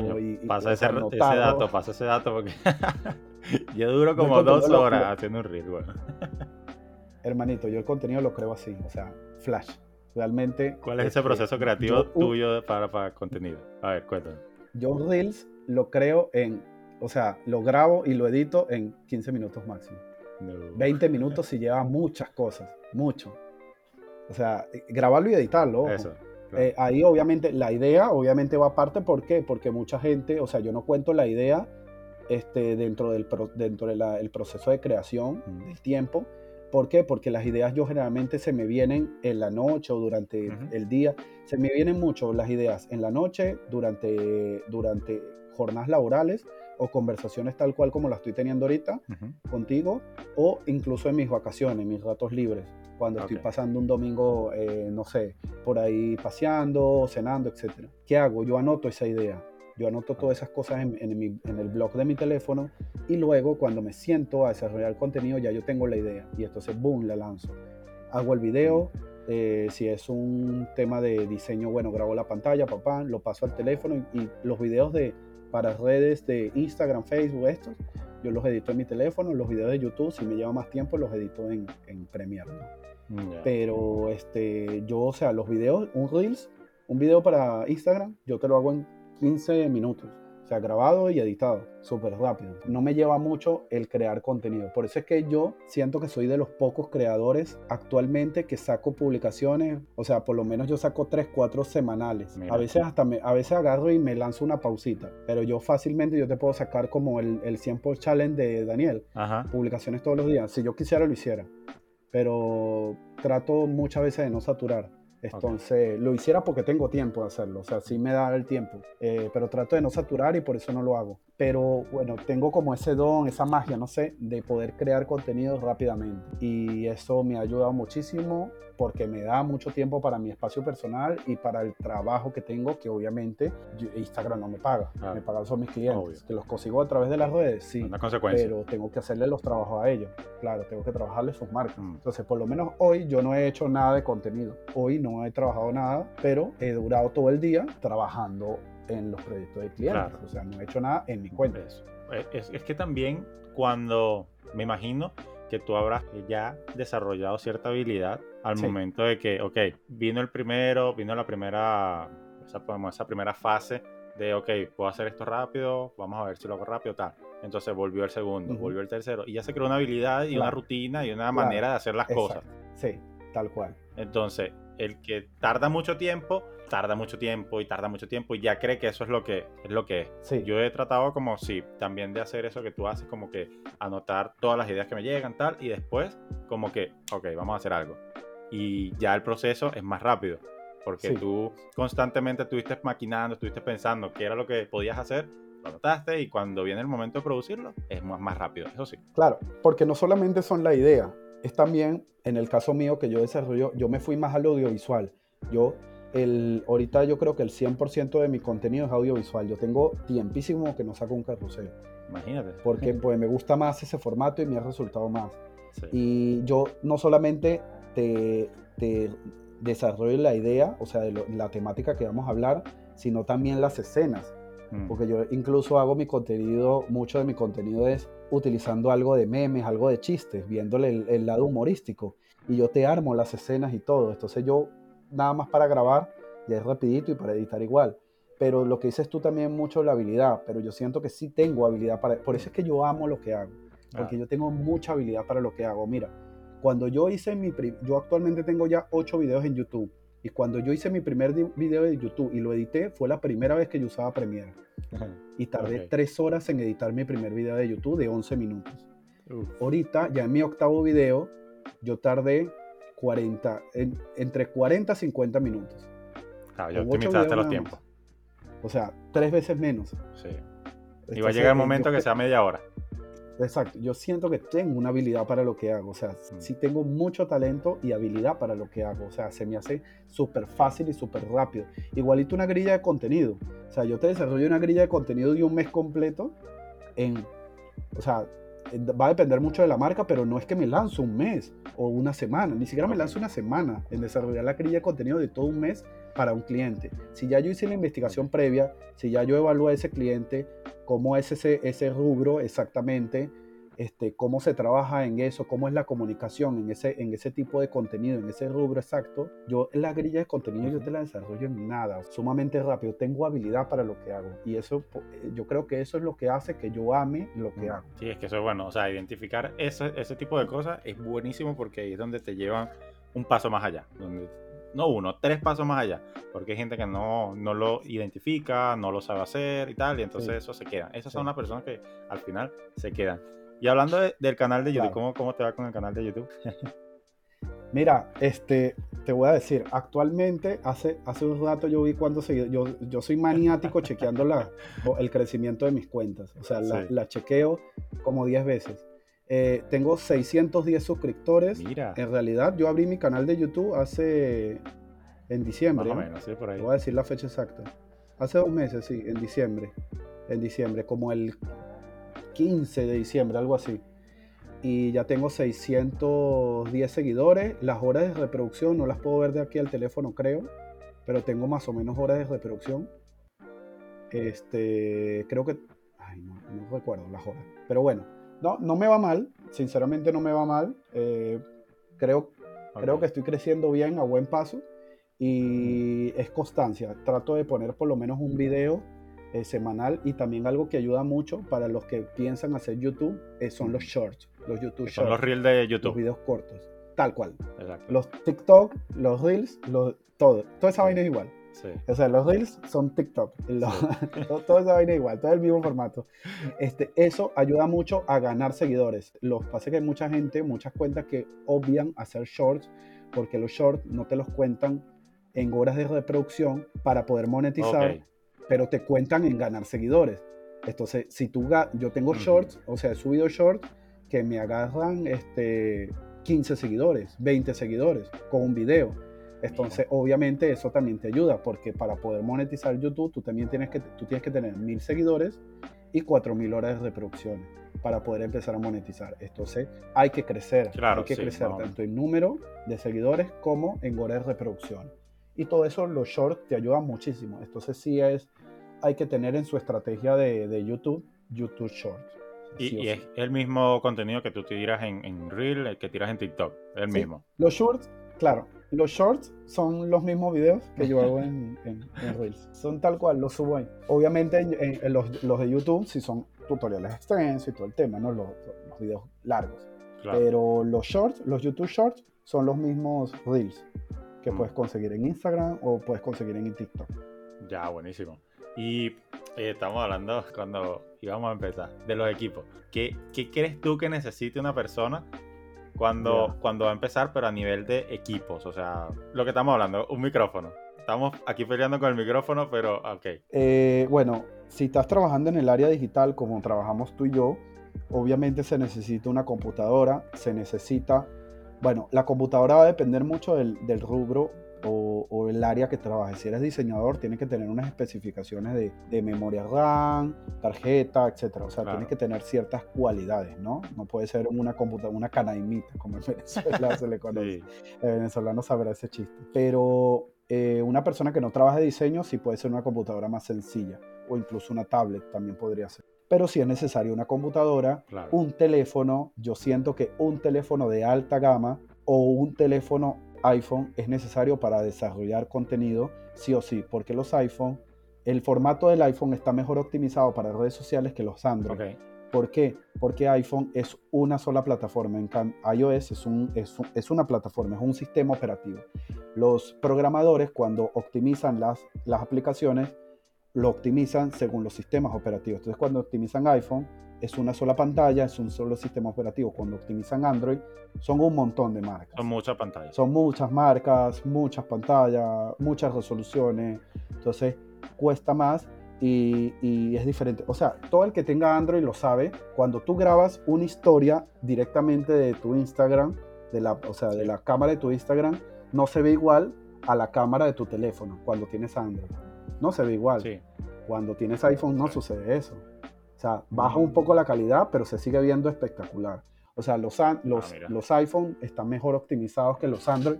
pasa ese, dato, pasa ese dato porque yo duro como dos horas haciendo un reel, bueno. Hermanito, yo el contenido lo creo así, o sea, flash. Realmente. ¿Cuál es ese proceso creativo tuyo para, para contenido? A ver, cuéntame. Yo Reels lo creo en, o sea, lo grabo y lo edito en 15 minutos máximo. 20 minutos si lleva muchas cosas, mucho. O sea, grabarlo y editarlo. Eso. Eh, ahí obviamente la idea obviamente va aparte, ¿por qué? Porque mucha gente, o sea, yo no cuento la idea este, dentro del dentro del proceso de creación del tiempo. ¿Por qué? Porque las ideas yo generalmente se me vienen en la noche o durante el día. Se me vienen mucho las ideas en la noche, durante, durante jornadas laborales o conversaciones tal cual como la estoy teniendo ahorita contigo o incluso en mis vacaciones, mis ratos libres cuando estoy pasando un domingo, eh, no sé, por ahí paseando, cenando, etc. ¿Qué hago? Yo anoto esa idea. Yo anoto todas esas cosas en, el blog de mi teléfono y luego cuando me siento a desarrollar el contenido ya yo tengo la idea y entonces, boom, la lanzo. Hago el video, eh, si es un tema de diseño, bueno, grabo la pantalla, papá, lo paso al teléfono y, los videos de, para redes de Instagram, Facebook, estos, yo los edito en mi teléfono, los videos de YouTube, si me lleva más tiempo, los edito en, en Premiere. Pero este, yo, o sea, los videos, un Reels, un video para Instagram, yo te lo hago en 15 minutos. O sea, grabado y editado, súper rápido. No me lleva mucho el crear contenido. Por eso es que yo siento que soy de los pocos creadores actualmente que saco publicaciones. O sea, por lo menos yo saco 3, 4 semanales. A veces hasta me, a veces agarro y me lanzo una pausita. Pero yo fácilmente yo te puedo sacar como el, el 100 por challenge de Daniel. Publicaciones todos los días. Si yo quisiera lo hiciera. Pero trato muchas veces de no saturar. Entonces, lo hiciera porque tengo tiempo de hacerlo, o sea, sí me da el tiempo, eh, pero trato de no saturar y por eso no lo hago. Pero bueno, tengo como ese don, esa magia, no sé, de poder crear contenido rápidamente. Y eso me ha ayudado muchísimo porque me da mucho tiempo para mi espacio personal y para el trabajo que tengo, que obviamente Instagram no me paga, me pagan son mis clientes, que los consigo a través de las redes, sí, Una consecuencia. pero tengo que hacerle los trabajos a ellos, claro, tengo que trabajarle sus marcas. Mm. Entonces, por lo menos hoy yo no he hecho nada de contenido, hoy no he trabajado nada, pero he durado todo el día trabajando en los proyectos de clientes, o sea, no he hecho nada en mi cuenta. Es, es que también cuando, me imagino, que tú habrás ya desarrollado cierta habilidad al momento de que, ok, vino el primero, vino la primera, esa, esa primera fase de, ok, puedo hacer esto rápido, vamos a ver si lo hago rápido, tal. Entonces volvió el segundo, volvió el tercero, y ya se creó una habilidad y una rutina y una manera de hacer las cosas. Sí, tal cual. Entonces, el que tarda mucho tiempo, tarda mucho tiempo y tarda mucho tiempo y ya cree que eso es lo que es. Lo que es. Yo he tratado como, sí, también de hacer eso que tú haces, como que anotar todas las ideas que me llegan, tal, y después como que, ok, vamos a hacer algo. Y ya el proceso es más rápido, porque tú constantemente estuviste maquinando, estuviste pensando qué era lo que podías hacer, lo anotaste y cuando viene el momento de producirlo es más, más rápido, eso sí. Claro, porque no solamente son la idea, es también, en el caso mío que yo desarrollo, yo me fui más al audiovisual. Yo, el, ahorita yo creo que el 100% de mi contenido es audiovisual. Yo tengo tiempísimo que no saco un carrusel. Imagínate. Porque pues me gusta más ese formato y me ha resultado más. Y yo no solamente te, te desarrollo la idea, o sea, de la temática que vamos a hablar, sino también las escenas. Mm. Porque yo incluso hago mi contenido, mucho de mi contenido es utilizando algo de memes, algo de chistes, viéndole el, lado humorístico. Y yo te armo las escenas y todo. Entonces yo nada más para grabar ya es rapidito y para editar igual. Pero lo que dices tú también mucho la habilidad, pero yo siento que sí tengo habilidad para... Por eso es que yo amo lo que hago, porque ah. yo tengo mucha habilidad para lo que hago. Mira, cuando yo hice mi... Yo actualmente tengo ya ocho videos en YouTube y cuando yo hice mi primer video de YouTube y lo edité, fue la primera vez que yo usaba Premiere. Y tardé tres horas en editar mi primer video de YouTube de 11 minutos. Ahorita, ya en mi octavo video, yo tardé 40, entre 40 y 50 minutos. Ah, yo optimizaste los tiempos. O sea, tres veces menos. Sí. Y va a llegar el momento que sea media hora. Exacto, yo siento que tengo una habilidad para lo que hago, o sea, mm. sí tengo mucho talento y habilidad para lo que hago, o sea, se me hace súper fácil y súper rápido. Igualito una grilla de contenido, o sea, yo te desarrollo una grilla de contenido de un mes completo en, o sea, va a depender mucho de la marca, pero no es que me lanzo un mes o una semana, ni siquiera me lanzo una semana en desarrollar la grilla de contenido de todo un mes para un cliente. Si ya yo hice la investigación previa, si ya yo evalué a ese cliente, cómo es ese, ese rubro exactamente, este, cómo se trabaja en eso, cómo es la comunicación en ese, en ese tipo de contenido, en ese rubro exacto. Yo la grilla de contenido yo te la desarrollo en nada, sumamente rápido. Tengo habilidad para lo que hago y eso eh, yo creo que eso es lo que hace que yo ame lo que hago. Sí, es que eso es bueno. O sea, identificar ese, ese tipo de cosas es buenísimo porque ahí es donde te llevan un paso más allá, donde no uno, tres pasos más allá, porque hay gente que no, no lo identifica, no lo sabe hacer y tal, y entonces eso se queda. Esas son las personas que al final se quedan. Y hablando del canal de YouTube, ¿cómo, ¿cómo te va con el canal de YouTube? Mira, este, te voy a decir, actualmente, hace, hace un rato yo vi cuando se, yo, yo soy maniático chequeando la, el crecimiento de mis cuentas, o sea, la, la chequeo como 10 veces. Eh, tengo 610 suscriptores. Mira. En realidad, yo abrí mi canal de YouTube hace. en diciembre. Más o menos, sí, por ahí. voy a decir la fecha exacta. Hace dos meses, sí, en diciembre. En diciembre, como el 15 de diciembre, algo así. Y ya tengo 610 seguidores. Las horas de reproducción no las puedo ver de aquí al teléfono, creo. Pero tengo más o menos horas de reproducción. Este, creo que. Ay, no, no recuerdo las horas. Pero bueno, no, no me va mal, sinceramente no me va mal. Eh, creo, creo que estoy creciendo bien a buen paso y es constancia. Trato de poner por lo menos un video eh, semanal y también algo que ayuda mucho para los que piensan hacer YouTube eh, son los shorts, los YouTube Son shorts, los reels de los YouTube. videos cortos, tal cual. Exacto. Los TikTok, los Reels, los, todo, toda esa vaina es igual. Sí. O sea, los Reels son TikTok, los- toda esa vaina igual, todo el mismo formato. Este, eso ayuda mucho a ganar seguidores. Lo que pasa es que hay mucha gente, muchas cuentas que obvian hacer shorts porque los shorts no te los cuentan en horas de reproducción para poder monetizar, pero te cuentan en ganar seguidores. Entonces, si tú, yo tengo shorts, o sea, he subido shorts que me agarran este, 15 seguidores, 20 seguidores con un video. Entonces, obviamente, eso también te ayuda, porque para poder monetizar YouTube, tú también tienes que, tú tienes que tener mil seguidores y 4000 horas de reproducciones para poder empezar a monetizar. Entonces, hay que crecer, Claro, hay que sí, crecer no. tanto en número de seguidores como en horas de reproducción. Y todo eso, los shorts te ayudan muchísimo. Entonces, sí es, hay que tener en su estrategia de, de YouTube, YouTube Shorts. Y, Sí o y sí. es el mismo contenido que tú tiras en, en Reel, el que tiras en TikTok. El Sí. mismo. Los shorts, claro, los shorts son los mismos videos que yo hago en, en- en Reels. Son tal cual, los subo ahí. Obviamente en, en- en los, los de YouTube sí son tutoriales extensos y todo el tema, ¿no? Los, los videos largos. Claro. Pero los shorts, los YouTube shorts, son los mismos Reels que Mm. puedes conseguir en Instagram o puedes conseguir en TikTok. Ya, buenísimo. Y eh, estamos hablando cuando íbamos a empezar de los equipos. ¿Qué, qué crees tú que necesite una persona cuando, cuando va a empezar, pero a nivel de equipos? O sea, lo que estamos hablando, un micrófono. Estamos aquí peleando con el micrófono, pero ok. Eh, bueno, si estás trabajando en el área digital como trabajamos tú y yo, obviamente se necesita una computadora, se necesita, bueno, la computadora va a depender mucho del, del rubro o, o el área que trabajes. Si eres diseñador, tienes que tener unas especificaciones de, de memoria RAM, tarjeta, etcétera. O sea, Claro. tienes que tener ciertas cualidades, ¿no? No puede ser una computadora, una canaimita, como en Venezuela se le conoce Sí. el venezolano sabrá ese chiste. Pero eh, una persona que no trabaja de diseño sí puede ser una computadora más sencilla o incluso una tablet también podría ser. Pero si es necesario una computadora, Claro. un teléfono, yo siento que un teléfono de alta gama o un teléfono iPhone es necesario para desarrollar contenido, sí o sí, porque los iPhone, el formato del iPhone está mejor optimizado para redes sociales que los Android. Ok. ¿Por qué? Porque iPhone es una sola plataforma, en cambio iOS es, un, es, un- es una plataforma, es un sistema operativo. Los programadores cuando optimizan las, las aplicaciones, lo optimizan según los sistemas operativos. Entonces cuando optimizan iPhone, es una sola pantalla, es un solo sistema operativo. Cuando optimizan Android, son un montón de marcas. Son muchas pantallas. Son muchas marcas, muchas pantallas, muchas resoluciones. Entonces cuesta más y, y es diferente. O sea, todo el que tenga Android lo sabe. Cuando tú grabas una historia directamente de tu Instagram, de la, o sea, de la cámara de tu Instagram, no se ve igual a la cámara de tu teléfono cuando tienes Android. No se ve igual. Sí. Cuando tienes iPhone no sucede eso. O sea, baja un poco la calidad, pero se sigue viendo espectacular. O sea, los, los, Ah, mira. los iPhone están mejor optimizados que los Android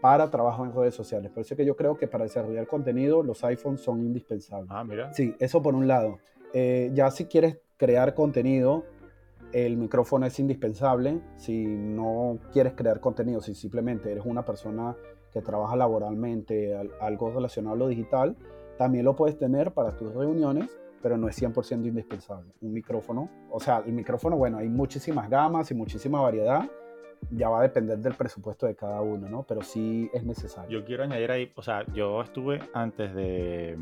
para trabajo en redes sociales. Por eso es que yo creo que para desarrollar contenido los iPhones son indispensables. Ah, mira. Sí, eso por un lado. Eh, ya si quieres crear contenido, el micrófono es indispensable. Si no quieres crear contenido, si simplemente eres una persona que trabaja laboralmente, al- algo relacionado a lo digital, también lo puedes tener para tus reuniones, pero no es 100% indispensable. Un micrófono, o sea, el micrófono, bueno, hay muchísimas gamas y muchísima variedad. Ya va a depender del presupuesto de cada uno, ¿no? Pero sí es necesario. Yo quiero añadir ahí, o sea, yo estuve antes de,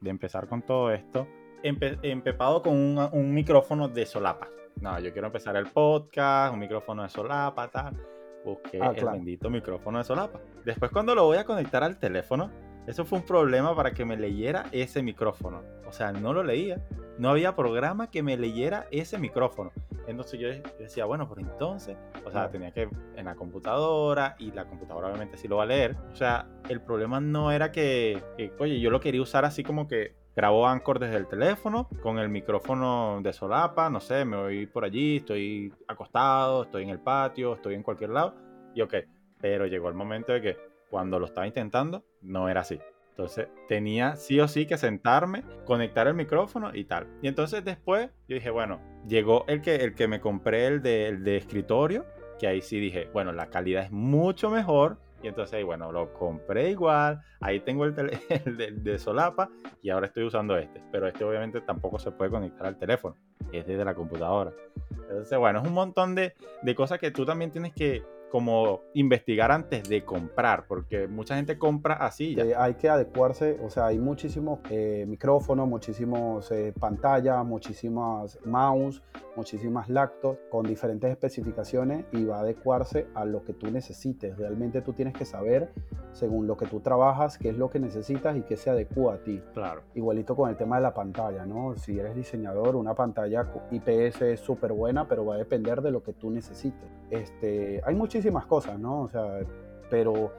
de empezar con todo esto, empe- empepado con un, un micrófono de solapa. No, yo quiero empezar el podcast, un micrófono de solapa, tal. Busqué Ah, el claro. bendito micrófono de solapa. Después cuando lo voy a conectar al teléfono, eso fue un problema para que me leyera ese micrófono. O sea, no lo leía. No había programa que me leyera ese micrófono. Entonces yo de- yo decía, bueno, pero entonces, o sea, tenía que en la computadora y la computadora obviamente sí lo va a leer. O sea, el problema no era que, que, oye, yo lo quería usar así como que grabo Anchor desde el teléfono con el micrófono de solapa, no sé, me voy por allí, estoy acostado, estoy en el patio, estoy en cualquier lado y ok. Pero llegó el momento de que cuando lo estaba intentando, no era así. Entonces tenía sí o sí que sentarme, conectar el micrófono y tal. Y entonces después yo dije, bueno, llegó el que, el que me compré, el de, de escritorio, que ahí sí dije, bueno, la calidad es mucho mejor, Y entonces, bueno, lo compré igual, ahí tengo el, de, solapa y ahora estoy usando este. Pero este obviamente tampoco se puede conectar al teléfono, es desde la computadora. Entonces, bueno, es un montón de, de cosas que tú también tienes que como investigar antes de comprar, porque mucha gente compra así. Ya. hay que adecuarse, o sea, hay muchísimos eh, micrófonos, muchísimos eh, pantallas, muchísimas mouse, muchísimas laptops con diferentes especificaciones y va a adecuarse a lo que tú necesites. Realmente tú tienes que saber, según lo que tú trabajas, qué es lo que necesitas y qué se adecua a ti. Claro. Igualito con el tema de la pantalla, ¿no? Si eres diseñador, una pantalla IPS es súper buena, pero va a depender de lo que tú necesites. Este, hay muchísimas cosas, ¿no? O sea, pero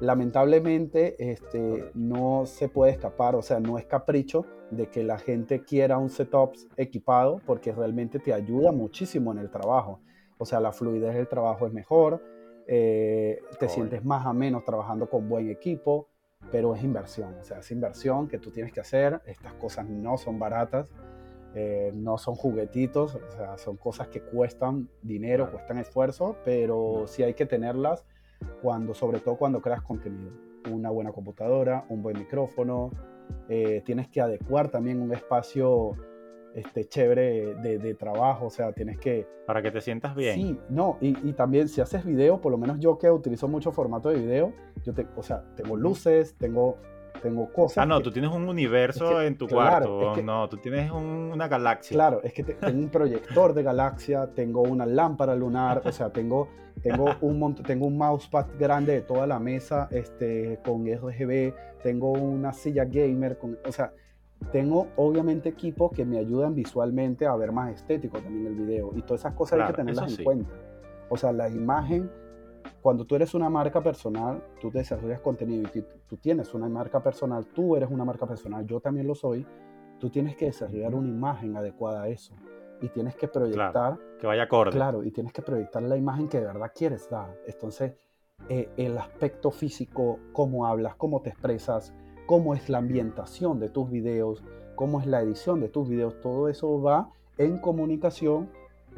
lamentablemente este, no se puede escapar, o sea, no es capricho de que la gente quiera un setup equipado porque realmente te ayuda muchísimo en el trabajo. O sea, la fluidez del trabajo es mejor, eh, te sientes más o menos trabajando con buen equipo, pero es inversión, o sea, es inversión que tú tienes que hacer, estas cosas no son baratas. Eh, no son juguetitos, o sea, son cosas que cuestan dinero, cuestan esfuerzo, pero sí hay que tenerlas cuando, sobre todo cuando creas contenido. Una buena computadora, un buen micrófono, eh, tienes que adecuar también un espacio este, chévere de, trabajo, o sea, tienes que... Para que te sientas bien. Sí, no, y, y, también si haces video, por lo menos yo que utilizo mucho formato de video, yo te, o sea, tengo luces, tengo tengo cosas. Ah, no, tú tienes un universo en tu cuarto. no, tú tienes una galaxia. Claro, es que tengo un proyector de galaxia, tengo una lámpara lunar, o sea, tengo, tengo, un, tengo un mousepad grande de toda la mesa este, con RGB, tengo una silla gamer, con, o sea, tengo obviamente equipos que me ayudan visualmente a ver más estético también el video y todas esas cosas hay que tenerlas en cuenta. O sea, la imagen cuando tú eres una marca personal, tú desarrollas contenido y tú tienes una marca personal, tú eres una marca personal, yo también lo soy, tú tienes que desarrollar una imagen adecuada a eso y tienes que proyectar. que vaya acorde. Claro, y tienes que proyectar la imagen que de verdad quieres dar. Entonces, eh, el aspecto físico, cómo hablas, cómo te expresas, cómo es la ambientación de tus videos, cómo es la edición de tus videos, todo eso va en comunicación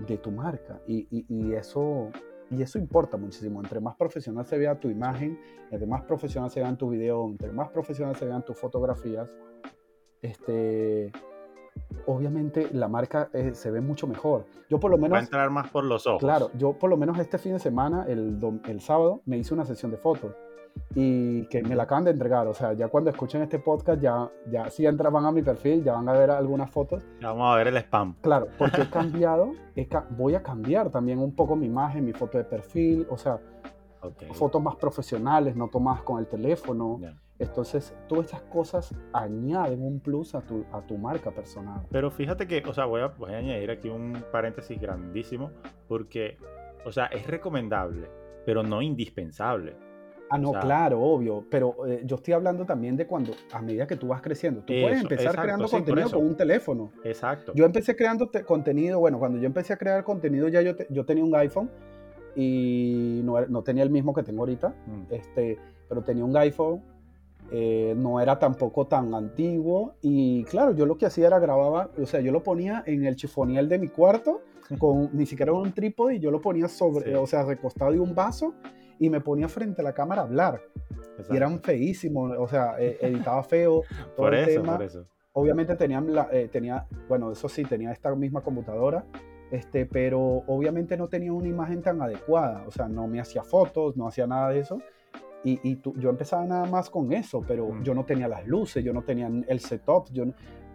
de tu marca. Y, y, y eso y eso importa muchísimo. Entre más profesional se vea tu imagen, entre más profesional se vean tu video, entre más profesional se vean tus fotografías, este, obviamente la marca eh, se ve mucho mejor. Yo por lo menos... Va a entrar más por los ojos. Claro, yo por lo menos este fin de semana, el, el sábado, me hice una sesión de fotos y que me la acaban de entregar. O sea, ya cuando escuchen este podcast, ya, ya si entran van a mi perfil, ya van a ver algunas fotos. Ya vamos a ver el spam. Claro, porque he cambiado, voy a cambiar también un poco mi imagen, mi foto de perfil, o sea, fotos más profesionales, no tomas con el teléfono. Entonces, todas estas cosas añaden un plus a tu, a tu marca personal. Pero fíjate que, o sea, voy a, voy a añadir aquí un paréntesis grandísimo, porque, o sea, es recomendable, pero no indispensable. Ah, no, claro, obvio, pero eh, yo estoy hablando también de cuando, a medida que tú vas creciendo, tú puedes empezar creando contenido con un teléfono. Exacto. Yo empecé creando contenido, bueno, cuando yo empecé a crear contenido ya yo, yo tenía un iPhone y no, no, tenía el mismo que tengo ahorita, mm. este, pero tenía un iPhone, eh, no era tampoco tan antiguo y claro, yo lo que hacía era grababa, o sea, yo lo ponía en el chifoniel de mi cuarto, con ni siquiera un trípode y yo lo ponía sobre, o sea, recostado de un vaso y me ponía frente a la cámara a hablar. Y eran feísimos, o sea, e, editaba feo. Todo por el eso, tema. por eso. Obviamente tenían la, eh, tenía, bueno, eso sí, tenía esta misma computadora, este, pero obviamente no tenía una imagen tan adecuada, o sea, no me hacía fotos, no hacía nada de eso. Y, y yo empezaba nada más con eso, pero mm. yo no tenía las luces, yo no tenía el setup, yo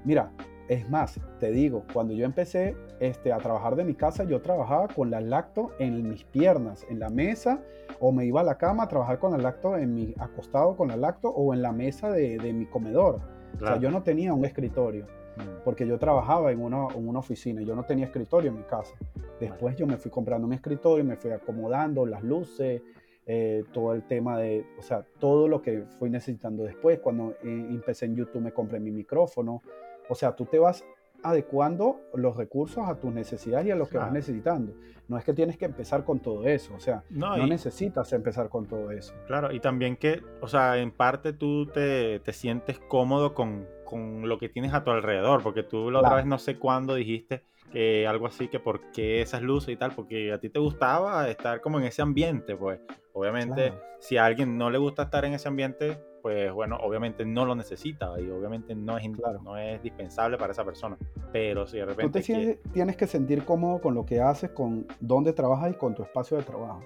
mira, es más, te digo, cuando yo empecé este, a trabajar de mi casa, yo trabajaba con la lacto en mis piernas, en la mesa, o me iba a la cama a trabajar con la lacto en mi acostado con la lacto o en la mesa de, mi comedor. O sea, yo no tenía un escritorio, mm. porque yo trabajaba en una, en una oficina, yo no tenía escritorio en mi casa. Después yo me fui comprando mi escritorio, me fui acomodando las luces, eh, todo el tema de, o sea, todo lo que fui necesitando después. Cuando eh, empecé en YouTube me compré mi micrófono, o sea, tú te vas adecuando los recursos a tus necesidades y a lo que vas necesitando. No es que tienes que empezar con todo eso, o sea, no, necesitas empezar con todo eso. Claro, y también que, o sea, en parte tú te, te sientes cómodo con, con lo que tienes a tu alrededor, porque tú la otra vez no sé cuándo dijiste que algo así, que por qué esas luces y tal, porque a ti te gustaba estar como en ese ambiente, pues obviamente si a alguien no le gusta estar en ese ambiente, pues bueno, obviamente no lo necesita y obviamente no es, no es dispensable para esa persona, pero si de repente... Tú te tienes que sentir cómodo con lo que haces, con dónde trabajas y con tu espacio de trabajo.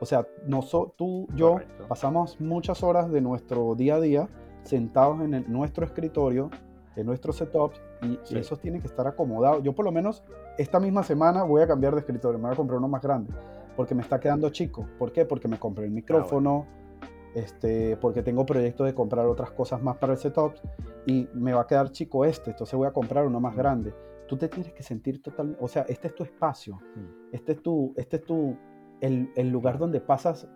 O sea, no tú, yo pasamos muchas horas de nuestro día a día sentados en nuestro escritorio, en nuestros setups, y, esos tienen que estar acomodados. Yo por lo menos esta misma semana voy a cambiar de escritorio, me voy a comprar uno más grande, porque me está quedando chico. ¿Por qué? Porque me compré el ah, micrófono, este, porque tengo proyectos de comprar otras cosas más para el setup y me va a quedar chico este, entonces voy a comprar uno más grande. Tú te tienes que sentir totalmente, o sea, este es tu espacio, mm. este es tu, este es tu, el, el lugar donde pasas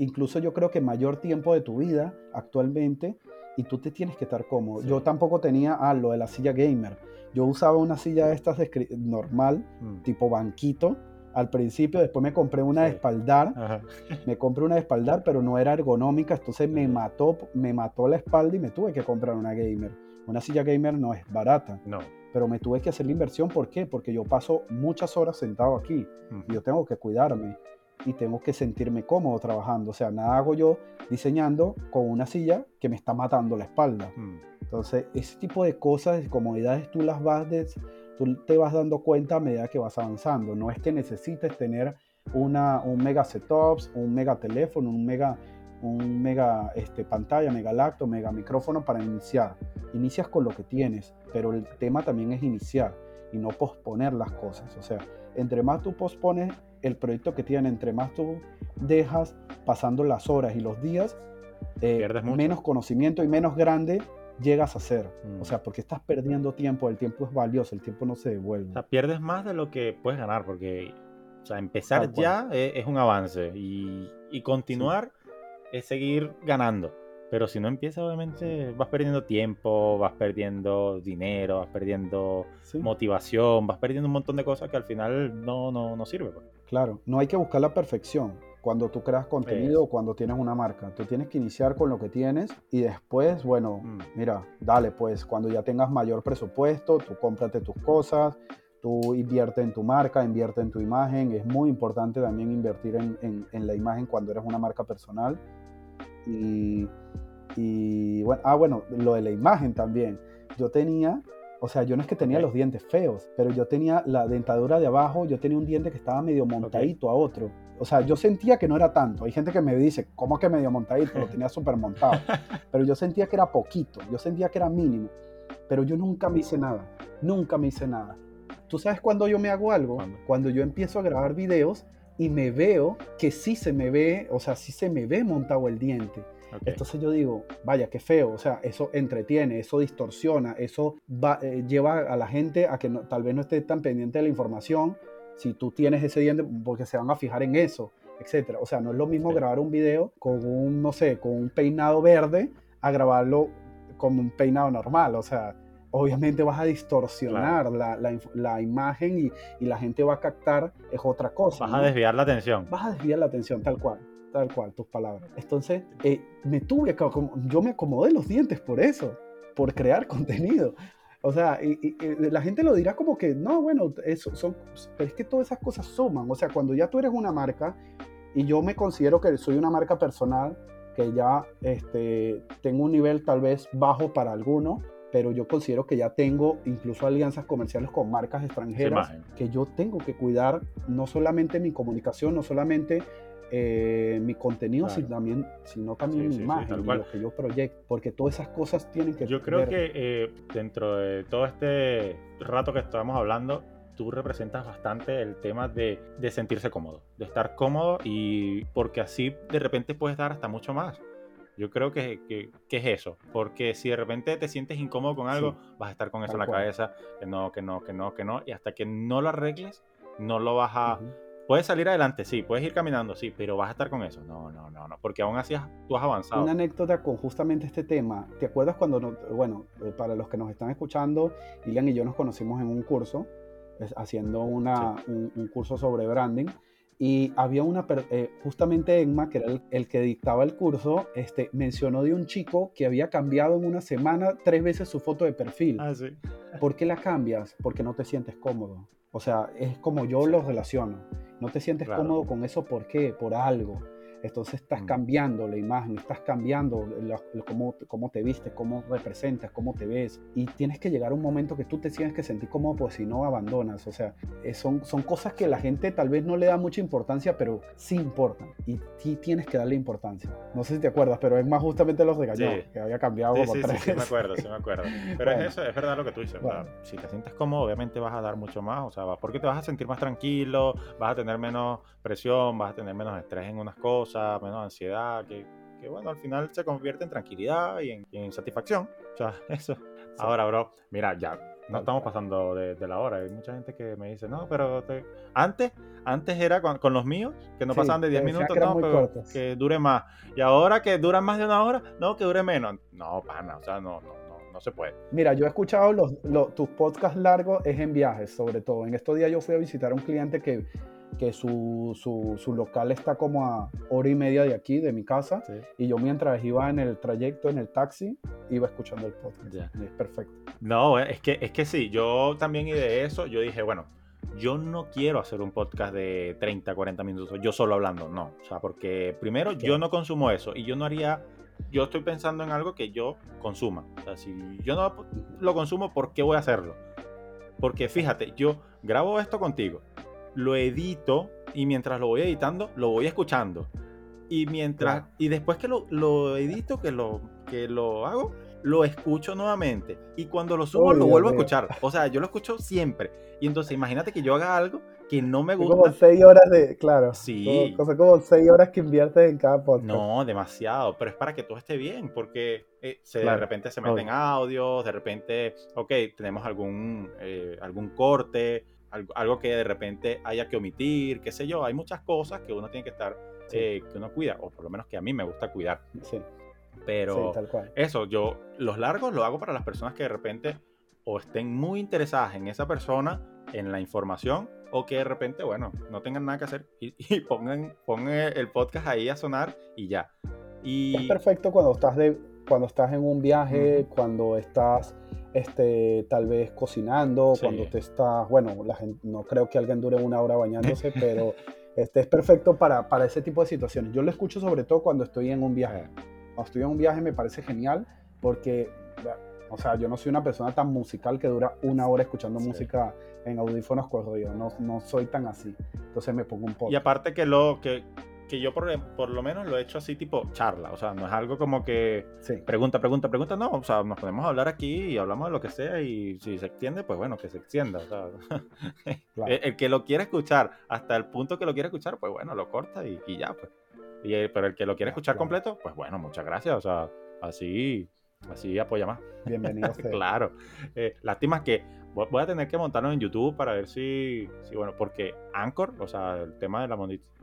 incluso yo creo que mayor tiempo de tu vida actualmente y tú te tienes que estar cómodo. Yo tampoco tenía ah, lo de la silla gamer. Yo usaba una silla de estas normal, mm. tipo banquito, al principio, después me compré una de espaldar, me compré una de espaldar, pero no era ergonómica, entonces me mató, me mató la espalda y me tuve que comprar una gamer. Una silla gamer no es barata. No. Pero me tuve que hacer la inversión, ¿por qué? Porque yo paso muchas horas sentado aquí y yo tengo que cuidarme y tengo que sentirme cómodo trabajando. O sea, nada hago yo diseñando con una silla que me está matando la espalda. Mm. Entonces, ese tipo de cosas, de comodidades, tú las vas, de, tú te vas dando cuenta a medida que vas avanzando. No es que necesites tener una, un mega setups, un mega teléfono, un mega, un mega este, pantalla, mega lacto, mega micrófono para iniciar. Inicias con lo que tienes, pero el tema también es iniciar y no posponer las cosas. O sea, entre más tú pospones el proyecto que tiene, entre más tú dejas pasando las horas y los días, eh, menos conocimiento y menos grande llegas a ser. O mm. sea, porque estás perdiendo tiempo, el tiempo es valioso, el tiempo no se devuelve. O sea, pierdes más de lo que puedes ganar, porque o sea, empezar ya es, un avance y, continuar es seguir ganando. Pero si no empiezas, obviamente vas perdiendo tiempo, vas perdiendo dinero, vas perdiendo motivación, vas perdiendo un montón de cosas que al final no, no, no sirve. Pues. Claro, no hay que buscar la perfección cuando tú creas contenido o cuando tienes una marca. Tú tienes que iniciar con lo que tienes y después, bueno, mm. mira, dale, pues cuando ya tengas mayor presupuesto, tú cómprate tus cosas, tú invierte en tu marca, invierte en tu imagen. Es muy importante también invertir en, en la imagen cuando eres una marca personal y, y bueno, ah, bueno, lo de la imagen también. Yo tenía, o sea, yo no es que tenía los dientes feos, pero yo tenía la dentadura de abajo, yo tenía un diente que estaba medio montadito a otro. O sea, yo sentía que no era tanto. Hay gente que me dice, ¿cómo que medio montadito? Lo tenía súper montado. Pero yo sentía que era poquito, yo sentía que era mínimo. Pero yo nunca me hice nada, nunca me hice nada. ¿Tú sabes cuándo yo me hago algo? Cuando yo empiezo a grabar videos y me veo que sí se me ve, o sea, sí se me ve montado el diente. Entonces yo digo, vaya, qué feo, o sea, eso entretiene, eso distorsiona, eso eh, lleva a la gente a que tal vez no esté tan pendiente de la información si tú tienes ese diente, porque se van a fijar en eso, etcétera. O sea, no es lo mismo grabar un video con un, no sé, con un peinado verde a grabarlo como un peinado normal, o sea, obviamente vas a distorsionar la, la, imagen y, y, la gente va a captar es otra cosa. Vas a desviar la atención. Vas a desviar la atención, tal cual, tal cual, tus palabras. Entonces, eh, me tuve que, yo me acomodé los dientes por eso, por crear contenido. O sea, y, la gente lo dirá como que, no, bueno, eso son, pero es que todas esas cosas suman. O sea, cuando ya tú eres una marca, y yo me considero que soy una marca personal, que ya este, tengo un nivel tal vez bajo para algunos, pero yo considero que ya tengo incluso alianzas comerciales con marcas extranjeras que yo tengo que cuidar no solamente mi comunicación, no solamente eh, mi contenido, sino también, sino también mi imagen, lo que yo proyecto, porque todas esas cosas tienen que Yo creo que eh, dentro de todo este rato que estamos hablando, tú representas bastante el tema de, de sentirse cómodo, de estar cómodo y porque así de repente puedes dar hasta mucho más. Yo creo que, que, es eso, porque si de repente te sientes incómodo con algo, vas a estar con eso en la cabeza, que no, que no, que no, que no, y hasta que no lo arregles, no lo vas a... Puedes salir adelante, sí, puedes ir caminando, sí, pero vas a estar con eso. No, no, no, no, porque aún así tú has avanzado. Una anécdota con justamente este tema. ¿Te acuerdas cuando, bueno, eh, para los que nos están escuchando, Ilian y yo nos conocimos en un curso, haciendo una, un, curso sobre branding, y había una, eh, justamente Emma, que era el, que dictaba el curso, este, mencionó de un chico que había cambiado en una semana tres veces su foto de perfil. Ah, sí. ¿Por qué la cambias? Porque no te sientes cómodo. O sea, es como yo lo relaciono. No te sientes cómodo con eso, ¿por qué? Por algo. Entonces estás mm. cambiando la imagen, estás cambiando cómo, cómo, te vistes, cómo representas, cómo te ves. Y tienes que llegar a un momento que tú te tienes que sentir cómodo, pues si no abandonas. O sea, eh, son, son cosas que la gente tal vez no le da mucha importancia, pero sí importan. Y sí tienes que darle importancia. No sé si te acuerdas, pero es más justamente los de que había cambiado sí, sí, Sí, me acuerdo, sí me acuerdo. Pero es eso, es verdad lo que tú dices. Si te sientes cómodo, obviamente vas a dar mucho más. O sea, porque te vas a sentir más tranquilo, vas a tener menos presión, vas a tener menos estrés en unas cosas menos ansiedad, que, que, bueno, al final se convierte en tranquilidad y en, satisfacción. O sea, eso. Ahora, bro, mira, ya no estamos pasando de, la hora. Hay mucha gente que me dice, no, pero antes, antes era con, los míos, que no pasaban de 10 minutos, no, pero que dure más. Y ahora que duran más de una hora, no, que dure menos. No, pana, o sea, no, no. No, se puede. Mira, yo he escuchado los, tus podcasts largos, es en viajes, sobre todo. En estos días yo fui a visitar a un cliente que que su, su, local está como a hora y media de aquí, de mi casa, y yo mientras iba en el trayecto, en el taxi, iba escuchando el podcast. Es perfecto. No, es que, es que sí, yo también y de eso, yo dije, bueno, yo no quiero hacer un podcast de 30, 40 minutos, yo solo hablando, no. O sea, porque primero yo no consumo eso y yo no haría, yo estoy pensando en algo que yo consuma. O sea, si yo no lo consumo, ¿por qué voy a hacerlo? Porque fíjate, yo grabo esto contigo, lo edito y mientras lo voy editando, lo voy escuchando. Y mientras, y después que lo, lo, edito, que lo, que lo hago, lo escucho nuevamente. Y cuando lo subo, lo vuelvo a escuchar. O sea, yo lo escucho siempre. Y entonces, imagínate que yo haga algo que no me gusta. Como seis horas de, claro. Sí. Como, como seis horas que inviertes en cada podcast. No, demasiado. Pero es para que todo esté bien, porque eh, se, de repente se meten audios, de repente, ok, tenemos algún, eh, algún corte, algo, que de repente haya que omitir, qué sé yo. Hay muchas cosas que uno tiene que estar, eh, que uno cuida, o por lo menos que a mí me gusta cuidar. Sí. Pero eso, yo los largos lo hago para las personas que de repente o estén muy interesadas en esa persona, en la información, o que de repente, bueno, no tengan nada que hacer y, pongan, pongan el podcast ahí a sonar y ya. Y... Es perfecto cuando estás, de, cuando estás en un viaje, cuando estás este, tal vez cocinando, cuando te estás, bueno, la gente, no creo que alguien dure una hora bañándose, pero este, es perfecto para, para ese tipo de situaciones. Yo lo escucho sobre todo cuando estoy en un viaje. Cuando estoy en un viaje me parece genial porque, o sea, yo no soy una persona tan musical que dura una hora escuchando música en audífonos corridos, no, no soy tan así. Entonces me pongo un poco. Y aparte que lo que que yo por, por, lo menos lo he hecho así tipo charla, o sea, no es algo como que pregunta, pregunta, pregunta, no, o sea, nos podemos hablar aquí y hablamos de lo que sea y si se extiende, pues bueno, que se extienda, o sea, el, que lo quiere escuchar hasta el punto que lo quiere escuchar, pues bueno, lo corta y, ya, pues. Y, pero el que lo quiere escuchar completo, pues bueno, muchas gracias, o sea, así, así apoya más. Bienvenido. claro. Eh, lástima que voy a tener que montarlo en YouTube para ver si, si, bueno, porque Anchor, o sea, el tema de la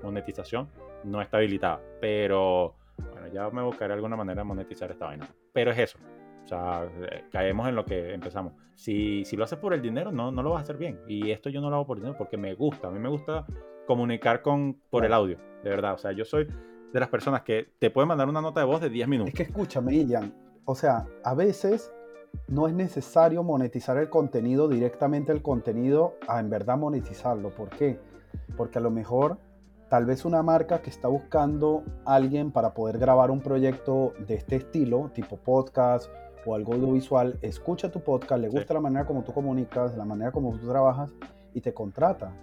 monetización, no está habilitada. Pero bueno, ya me buscaré alguna manera de monetizar esta vaina. Pero es eso. O sea, eh, caemos en lo que empezamos. Si, si lo haces por el dinero, no, no lo vas a hacer bien. Y esto yo no lo hago por dinero porque me gusta. A mí me gusta comunicar con, por el audio, de verdad. O sea, yo soy de las personas que te pueden mandar una nota de voz de 10 minutos. Es que escúchame, Ilian. O sea, a veces no es necesario monetizar el contenido directamente el contenido a en verdad monetizarlo. ¿Por qué? Porque a lo mejor tal vez una marca que está buscando alguien para poder grabar un proyecto de este estilo, tipo podcast o algo audiovisual, escucha tu podcast, le gusta la manera como tú comunicas, la manera como tú trabajas y te contrata.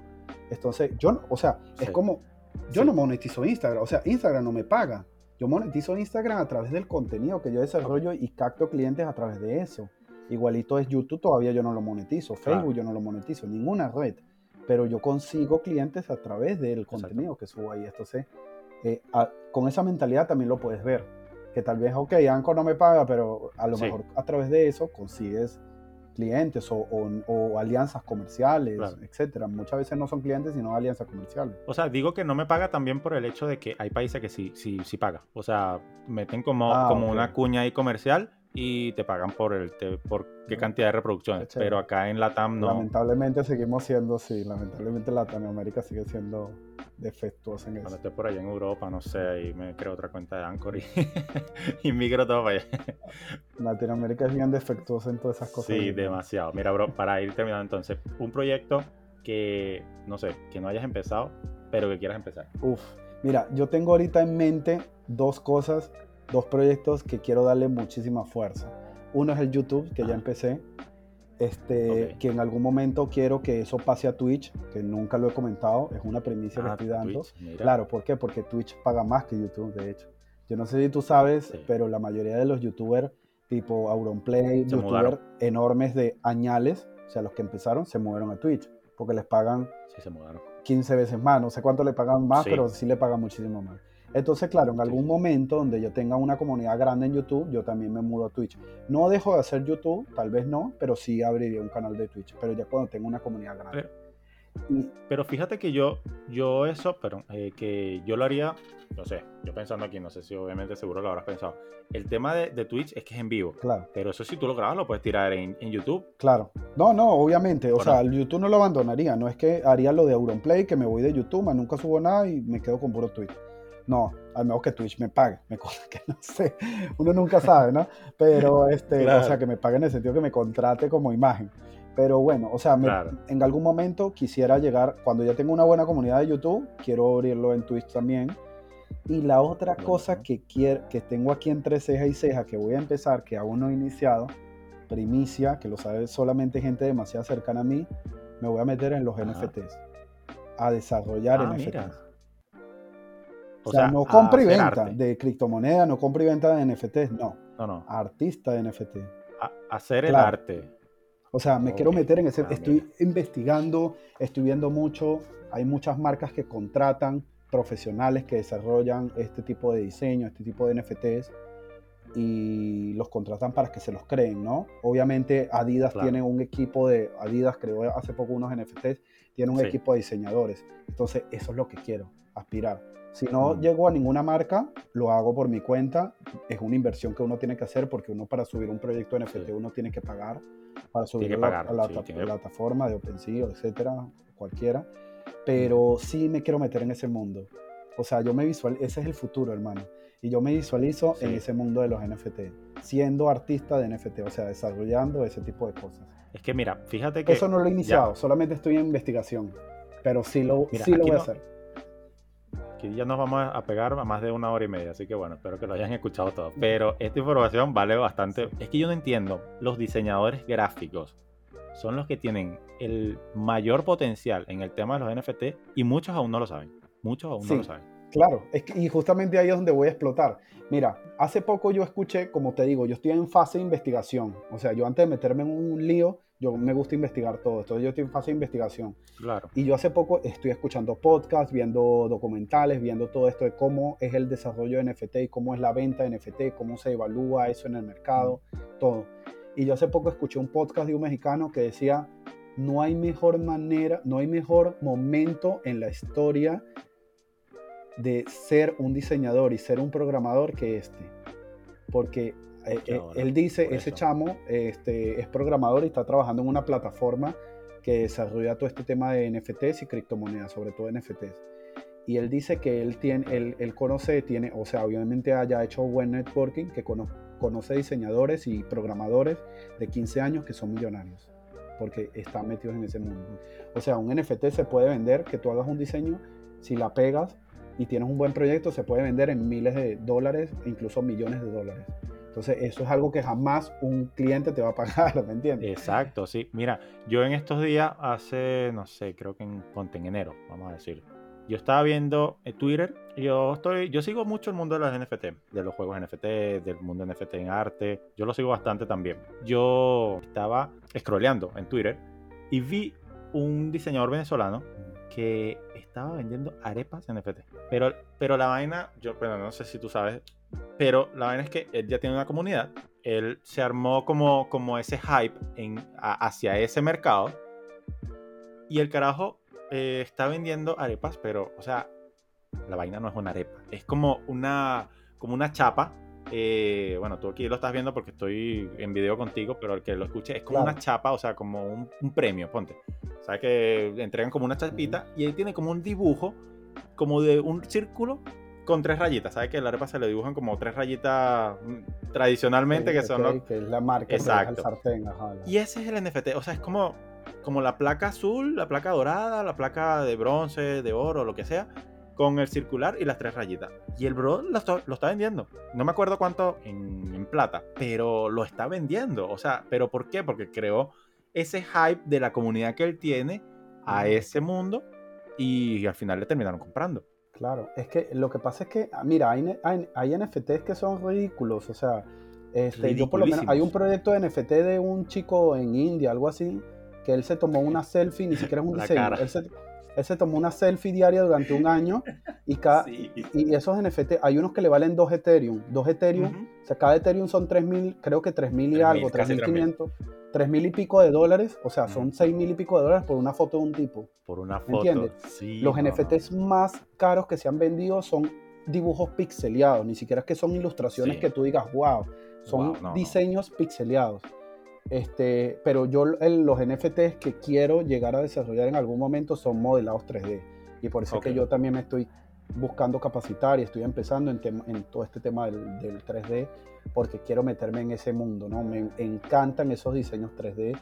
Entonces, yo, o sea, es como, yo no monetizo Instagram, o sea, Instagram no me paga. Yo monetizo Instagram a través del contenido que yo desarrollo y capto clientes a través de eso. Igualito es YouTube, todavía yo no lo monetizo, Facebook yo no lo monetizo, ninguna red pero yo consigo clientes a través del contenido que subo ahí. Entonces, eh, con esa mentalidad también lo puedes ver. Que tal vez, ok, Anchor no me paga, pero a lo mejor a través de eso consigues clientes o, alianzas comerciales, etcétera. Muchas veces no son clientes, sino alianzas comerciales. O sea, digo que no me paga también por el hecho de que hay países que sí, sí, sí paga. O sea, meten como, ah, como una cuña ahí comercial y te pagan por el por qué cantidad de reproducciones. Pero acá en Latam no. Lamentablemente seguimos siendo, sí, lamentablemente Latinoamérica sigue siendo defectuosa en eso. Cuando esté por allá en Europa, no sé, ahí me creo otra cuenta de Anchor y, y migro todo para allá. Latinoamérica es bien defectuosa en todas esas cosas. Sí, demasiado. Mira, bro, para ir terminando entonces, un proyecto que, no sé, que no hayas empezado, pero que quieras empezar. Uf, mira, yo tengo ahorita en mente dos cosas dos proyectos que quiero darle muchísima fuerza. Uno es el YouTube, que ya empecé, este, que en algún momento quiero que eso pase a Twitch, que nunca lo he comentado, es una premisa que ah, estoy dando. claro, ¿por qué? Porque Twitch paga más que YouTube, de hecho. Yo no sé si tú sabes, pero la mayoría de los youtubers tipo Auronplay, youtubers enormes de añales, o sea, los que empezaron, se movieron a Twitch, porque les pagan 15 veces más, no sé cuánto le pagan más, pero sí le pagan muchísimo más. Entonces, claro, en algún momento donde yo tenga una comunidad grande en YouTube, yo también me mudo a Twitch. No dejo de hacer YouTube, tal vez no, pero sí abriría un canal de Twitch, pero ya cuando tengo una comunidad grande. Pero, fíjate que yo, yo eso, pero eh, que yo lo haría, no sé, yo pensando aquí, no sé si obviamente seguro lo habrás pensado. El tema de, Twitch es que es en vivo. Claro. Pero eso si tú lo grabas lo puedes tirar en, YouTube. Claro. No, no, obviamente. O, sea, el YouTube no lo abandonaría. No es que haría lo de Auronplay, que me voy de YouTube, nunca subo nada y me quedo con puro Twitch. No, al menos que Twitch me pague, me que no sé, uno nunca sabe, ¿no? Pero, este, o sea, que me pague en el sentido que me contrate como imagen. Pero bueno, o sea, en algún momento quisiera llegar, cuando ya tengo una buena comunidad de YouTube, quiero abrirlo en Twitch también. Y la otra cosa que, quiero, que tengo aquí entre ceja y ceja, que voy a empezar, que aún no he iniciado, primicia, que lo sabe solamente gente demasiado cercana a mí, me voy a meter en los NFTs, a desarrollar ah, NFTs. O, sea, no compra y venta de criptomonedas, no compra y venta de NFTs, no. No, no. Artista de NFT. hacer el arte. O sea, me quiero meter en ese. Ah, estoy investigando, estoy viendo mucho. Hay muchas marcas que contratan profesionales que desarrollan este tipo de diseño, este tipo de NFTs y los contratan para que se los creen, ¿no? Obviamente Adidas tiene un equipo de, Adidas creó hace poco unos NFTs, tiene un equipo de diseñadores. Entonces, eso es lo que quiero, aspirar. Si no llego a ninguna marca, lo hago por mi cuenta. Es una inversión que uno tiene que hacer porque uno para subir un proyecto NFT uno tiene que pagar para subir a la, plataforma de OpenSea, etcétera, cualquiera. Pero sí me quiero meter en ese mundo. O sea, yo me visualizo, ese es el futuro, hermano. Y yo me visualizo en ese mundo de los NFT, siendo artista de NFT, o sea, desarrollando ese tipo de cosas. Es que mira, fíjate que... Eso no lo he iniciado, solamente estoy en investigación, pero sí lo, sí lo voy a hacer ya nos vamos a pegar a más de una hora y media, así que bueno, espero que lo hayan escuchado todo. Pero esta información vale bastante. Es que yo no entiendo, los diseñadores gráficos son los que tienen el mayor potencial en el tema de los NFT y muchos aún no lo saben. Muchos aún no lo saben. Claro, es y justamente ahí es donde voy a explotar. Mira, hace poco yo escuché, como te digo, yo estoy en fase de investigación. O sea, yo antes de meterme en un lío, yo me gusta investigar todo. Entonces yo estoy en fase de investigación. Claro. Y yo hace poco estoy escuchando podcasts, viendo documentales, viendo todo esto de cómo es el desarrollo de NFT y cómo es la venta de NFT, cómo se evalúa eso en el mercado, todo. Y yo hace poco escuché un podcast de un mexicano que decía, no hay mejor manera, no hay mejor momento en la historia de ser un diseñador y ser un programador que este. Porque eh, eh, él dice, ese chamo este, es programador y está trabajando en una plataforma que desarrolla todo este tema de NFTs y criptomonedas, sobre todo NFTs. Y él dice que él, tiene, él, conoce, tiene, o sea, obviamente haya hecho buen networking, que conoce diseñadores y programadores de 15 años que son millonarios, porque están metidos en ese mundo. O sea, un NFT se puede vender, que tú hagas un diseño, si la pegas, y tienes un buen proyecto, se puede vender en miles de dólares, incluso millones de dólares. Entonces, eso es algo que jamás un cliente te va a pagar, ¿me entiendes? Exacto, sí. Mira, yo en estos días, hace, no sé, creo que en, en enero, vamos a decir, yo estaba viendo en Twitter, yo estoy, yo sigo mucho el mundo de las NFT, de los juegos NFT, del mundo NFT en arte, yo lo sigo bastante también. Yo estaba scrolleando en Twitter y vi un diseñador venezolano que estaba vendiendo arepas NFT. Pero, pero la vaina, yo bueno, no sé si tú sabes, pero la vaina es que él ya tiene una comunidad. Él se armó como, como ese hype en, hacia ese mercado. Y el carajo eh, está vendiendo arepas, pero, o sea, la vaina no es una arepa. Es como una, como una chapa eh, bueno, tú aquí lo estás viendo porque estoy en video contigo, pero el que lo escuche es como Claro. una chapa, o sea, como un, un premio, ponte. ¿Sabes que entregan como una chapita y ahí tiene como un dibujo, como de un círculo con tres rayitas? ¿Sabes que la arepa se le dibujan como tres rayitas mm, tradicionalmente que son los... Ok, que es la marca Exacto. sartén. ajá, la- Y ese es el NFT, o sea, es como, como la placa azul, la placa dorada, la placa de bronce, de oro, lo que sea, con el circular y las tres rayitas. Y el bro lo está, lo está vendiendo. No me acuerdo cuánto en, en plata, pero lo está vendiendo. O sea, ¿pero por qué? Porque creó ese hype de la comunidad que él tiene a ese mundo y al final le terminaron comprando. Claro, es que lo que pasa es que, ah, mira, hay, hay, hay NFTs que son ridículos, o sea, este, yo por lo menos, hay un proyecto de NFT de un chico en India, algo así, que él se tomó una selfie, ni siquiera es un diseño, él se, él se, tomó una selfie diaria durante un año y, cada, sí. y, esos NFT, hay unos que le valen 2 Ethereum, 2 Ethereum, o sea, cada Ethereum son 3.000, creo que 3.000 y 3, algo, 3.500 tres mil y pico de dólares, o sea, son seis mil y pico de dólares por una foto de un tipo. Por una foto. ¿Entiendes? Los NFTs más caros que se han vendido son dibujos pixeleados, ni siquiera es que son ilustraciones que tú digas, wow, son diseños pixeleados. Este, pero yo los NFTs que quiero llegar a desarrollar en algún momento son modelados 3D. Y por eso es que yo también me estoy buscando capacitar y estoy empezando en, tem- en todo este tema del, del 3D porque quiero meterme en ese mundo, ¿no? Me encantan esos diseños 3D.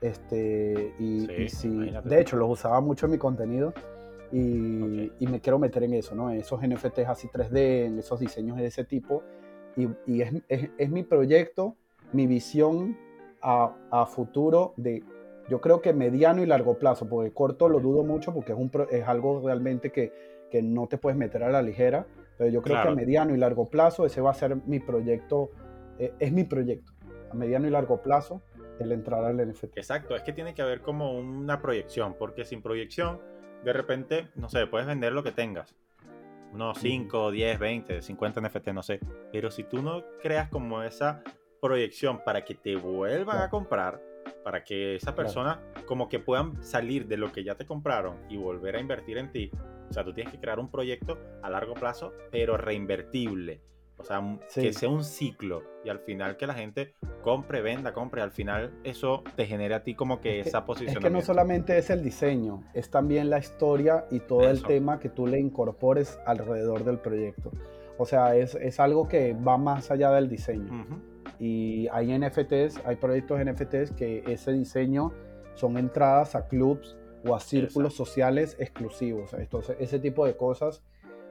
Este, y, Sí, y sí, de hecho los usaba mucho en mi contenido y, Ok. y me quiero meter en eso, ¿no? En esos NFTs así 3D, en esos diseños de ese tipo. Y, y es, es- es mi proyecto, mi visión a, a futuro de, yo creo que mediano y largo plazo, porque corto lo Ok. dudo mucho porque es, un, es algo realmente que, que no te puedes meter a la ligera, pero yo creo Claro. que a mediano y largo plazo ese va a ser mi proyecto, eh, es mi proyecto, a mediano y largo plazo el entrar al NFT. Exacto, es que tiene que haber como una proyección, porque sin proyección, de repente, no sé, puedes vender lo que tengas. Unos 5, 10, 20, 50 NFT, no sé. Pero si tú no creas como esa proyección para que te vuelvan a comprar, para que esa Claro. persona como que puedan salir de lo que ya te compraron y volver a invertir en ti, o sea, tú tienes que crear un proyecto a largo plazo, pero reinvertible. O sea, Sí. que sea un ciclo y al final que la gente compre, venda, compre. Al final eso te genera a ti como que Es que- esa Es posición. que no solamente es el diseño, es también la historia y todo el Eso. tema que tú le incorpores alrededor del proyecto. O sea, es, es algo que va más allá del diseño. Y hay NFTs, hay proyectos NFTs que ese diseño son entradas a clubs o a círculos Exacto. sociales exclusivos. Entonces, ese tipo de cosas,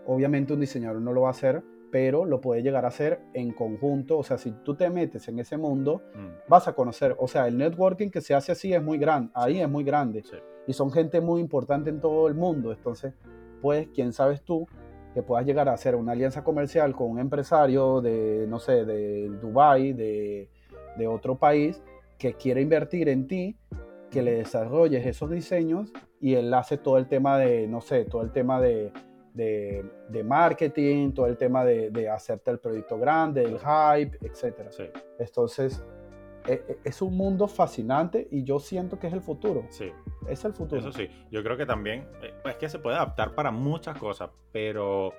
obviamente un diseñador no lo va a hacer, pero lo puede llegar a hacer en conjunto. O sea, si tú te metes en ese mundo, vas a conocer, o sea, el networking que se hace así es muy grande, ahí es muy grande Sí. y son gente muy importante en todo el mundo, entonces, pues, quién sabes tú que puedas llegar a hacer una alianza comercial con un empresario de, no sé, de Dubai, de, de otro país, que quiere invertir en ti, que le desarrolles esos diseños y él hace todo el tema de, no sé, todo el tema de, de, de marketing, todo el tema de, de hacerte el proyecto grande, el hype, etcétera. Sí, Entonces, e- e- es un mundo fascinante y yo siento que es el futuro. sí. Es el futuro. Eso sí, yo creo que también eh, es que se puede adaptar para muchas cosas, pero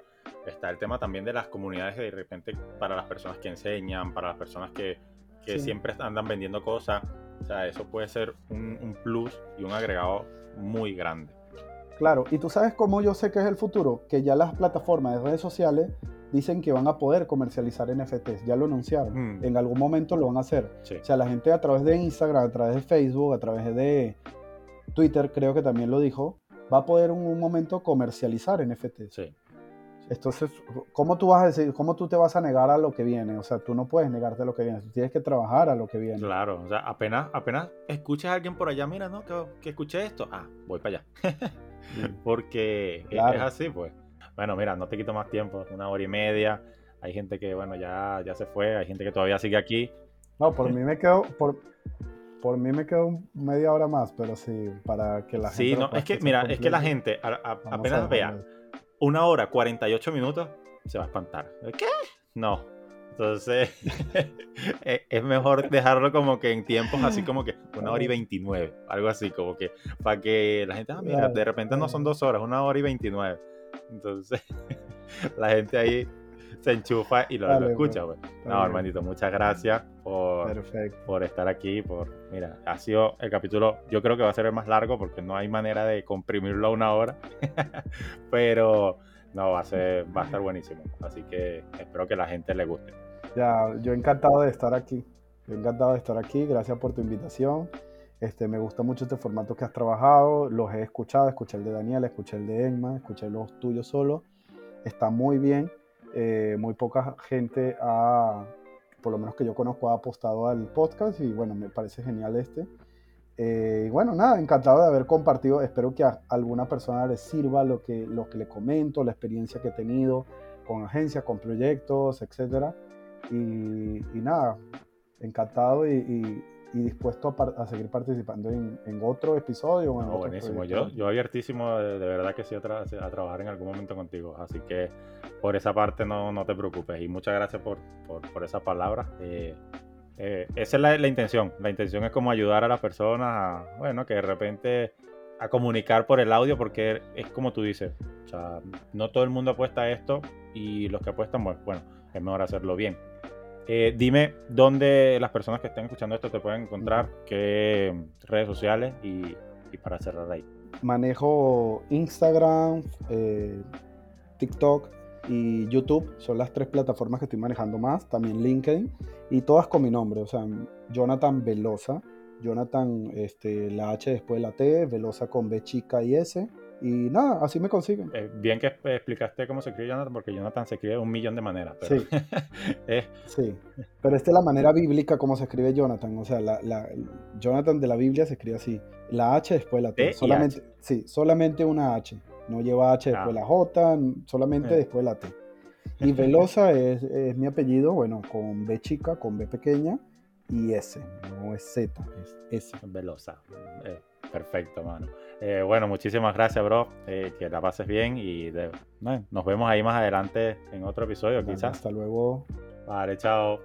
está el tema también de las comunidades que de repente para las personas que enseñan, para las personas que, que Sí. siempre andan vendiendo cosas, o sea, eso puede ser un, un plus y un agregado muy grande. Claro, y tú sabes cómo yo sé que es el futuro, que ya las plataformas de redes sociales dicen que van a poder comercializar NFTs, ya lo anunciaron. Mm. En algún momento lo van a hacer. Sí, O sea, la gente a través de Instagram, a través de Facebook, a través de Twitter, creo que también lo dijo, va a poder en un momento comercializar NFTs. sí, Entonces, ¿cómo tú vas a decir, cómo tú te vas a negar a lo que viene? O sea, tú no puedes negarte a lo que viene, tú tienes que trabajar a lo que viene. claro, o sea, apenas, apenas escuches a alguien por allá, mira, no, que, que escuché esto, ah, voy para allá. Porque es- Claro. es así, pues. Bueno, mira, no te quito más tiempo, una hora y media. Hay gente que, bueno, ya, ya se fue, hay gente que todavía sigue aquí. No, por mí me quedo, por, por mí me quedo media hora más, pero sí, para que la gente. Sí, no, es que, mira, es que la gente a- a- Vamos apenas vea. Una hora 48 minutos, se va a espantar. ¿Qué? No. Entonces, es es mejor dejarlo como que en tiempos así como que una hora y 29, algo así, como que para que la gente, ah, mira, de repente no son dos horas, una hora y 29. Entonces, la gente ahí se enchufa y lo, escucha, pues. No, hermanito, muchas gracias por, por estar aquí. Por, mira, ha sido el capítulo, yo creo que va a ser el más largo porque no hay manera de comprimirlo a una hora. Pero no, va a, ser, va a estar buenísimo. Así que espero que la gente le guste. Ya, yo encantado de estar aquí. encantado de estar aquí. Gracias por tu invitación. Este, me gusta mucho este formato que has trabajado. Los he escuchado. Escuché el de Daniel, escuché el de Emma, escuché los tuyos solo. Está muy bien. Eh, muy poca gente ha, por lo menos que yo conozco, ha apostado al podcast y bueno, me parece genial este. Eh, y bueno, nada, encantado de haber compartido. Espero que a alguna persona le sirva lo que, lo que le comento, la experiencia que he tenido con agencias, con proyectos, etc. Y, nada, encantado y, dispuesto a, seguir participando en, otro episodio. buenísimo, yo, yo abiertísimo de, verdad que sí a, trabajar en algún momento contigo. Así que por esa parte no, no te preocupes. Y muchas gracias por, por, por esa palabra. Eh, eh, esa es la, intención. La intención es como ayudar a las personas a, bueno, que de repente a comunicar por el audio, porque es como tú dices, o sea, no todo el mundo apuesta a esto y los que apuestan, pues, bueno, es mejor hacerlo bien. Eh, dime dónde las personas que estén escuchando esto te pueden encontrar, qué redes sociales y, para cerrar ahí. Manejo Instagram, eh, TikTok, y YouTube son las tres plataformas que estoy manejando más, también LinkedIn y todas con mi nombre, o sea, Jonathan Velosa, Jonathan, este, la H después de la T, Velosa con B chica y S. Y nada, así me consiguen. Eh, bien que explicaste cómo se escribe Jonathan, porque Jonathan se escribe un millón de maneras. Pero... Sí. sí, pero esta es la manera bíblica como se escribe Jonathan. O sea, la, la, Jonathan de la Biblia se escribe así. La H después de la T. solamente, Sí, solamente una H. No lleva H después ah. la J, solamente eh. después la T. Y Velosa es, mi apellido, bueno, con B chica, con B pequeña y S, no es Z, es S. Velosa. Eh, perfecto, mano. Eh, bueno, muchísimas gracias, bro. que la pases bien y nos vemos ahí más adelante en otro episodio, quizás. Hasta luego. Vale, chao.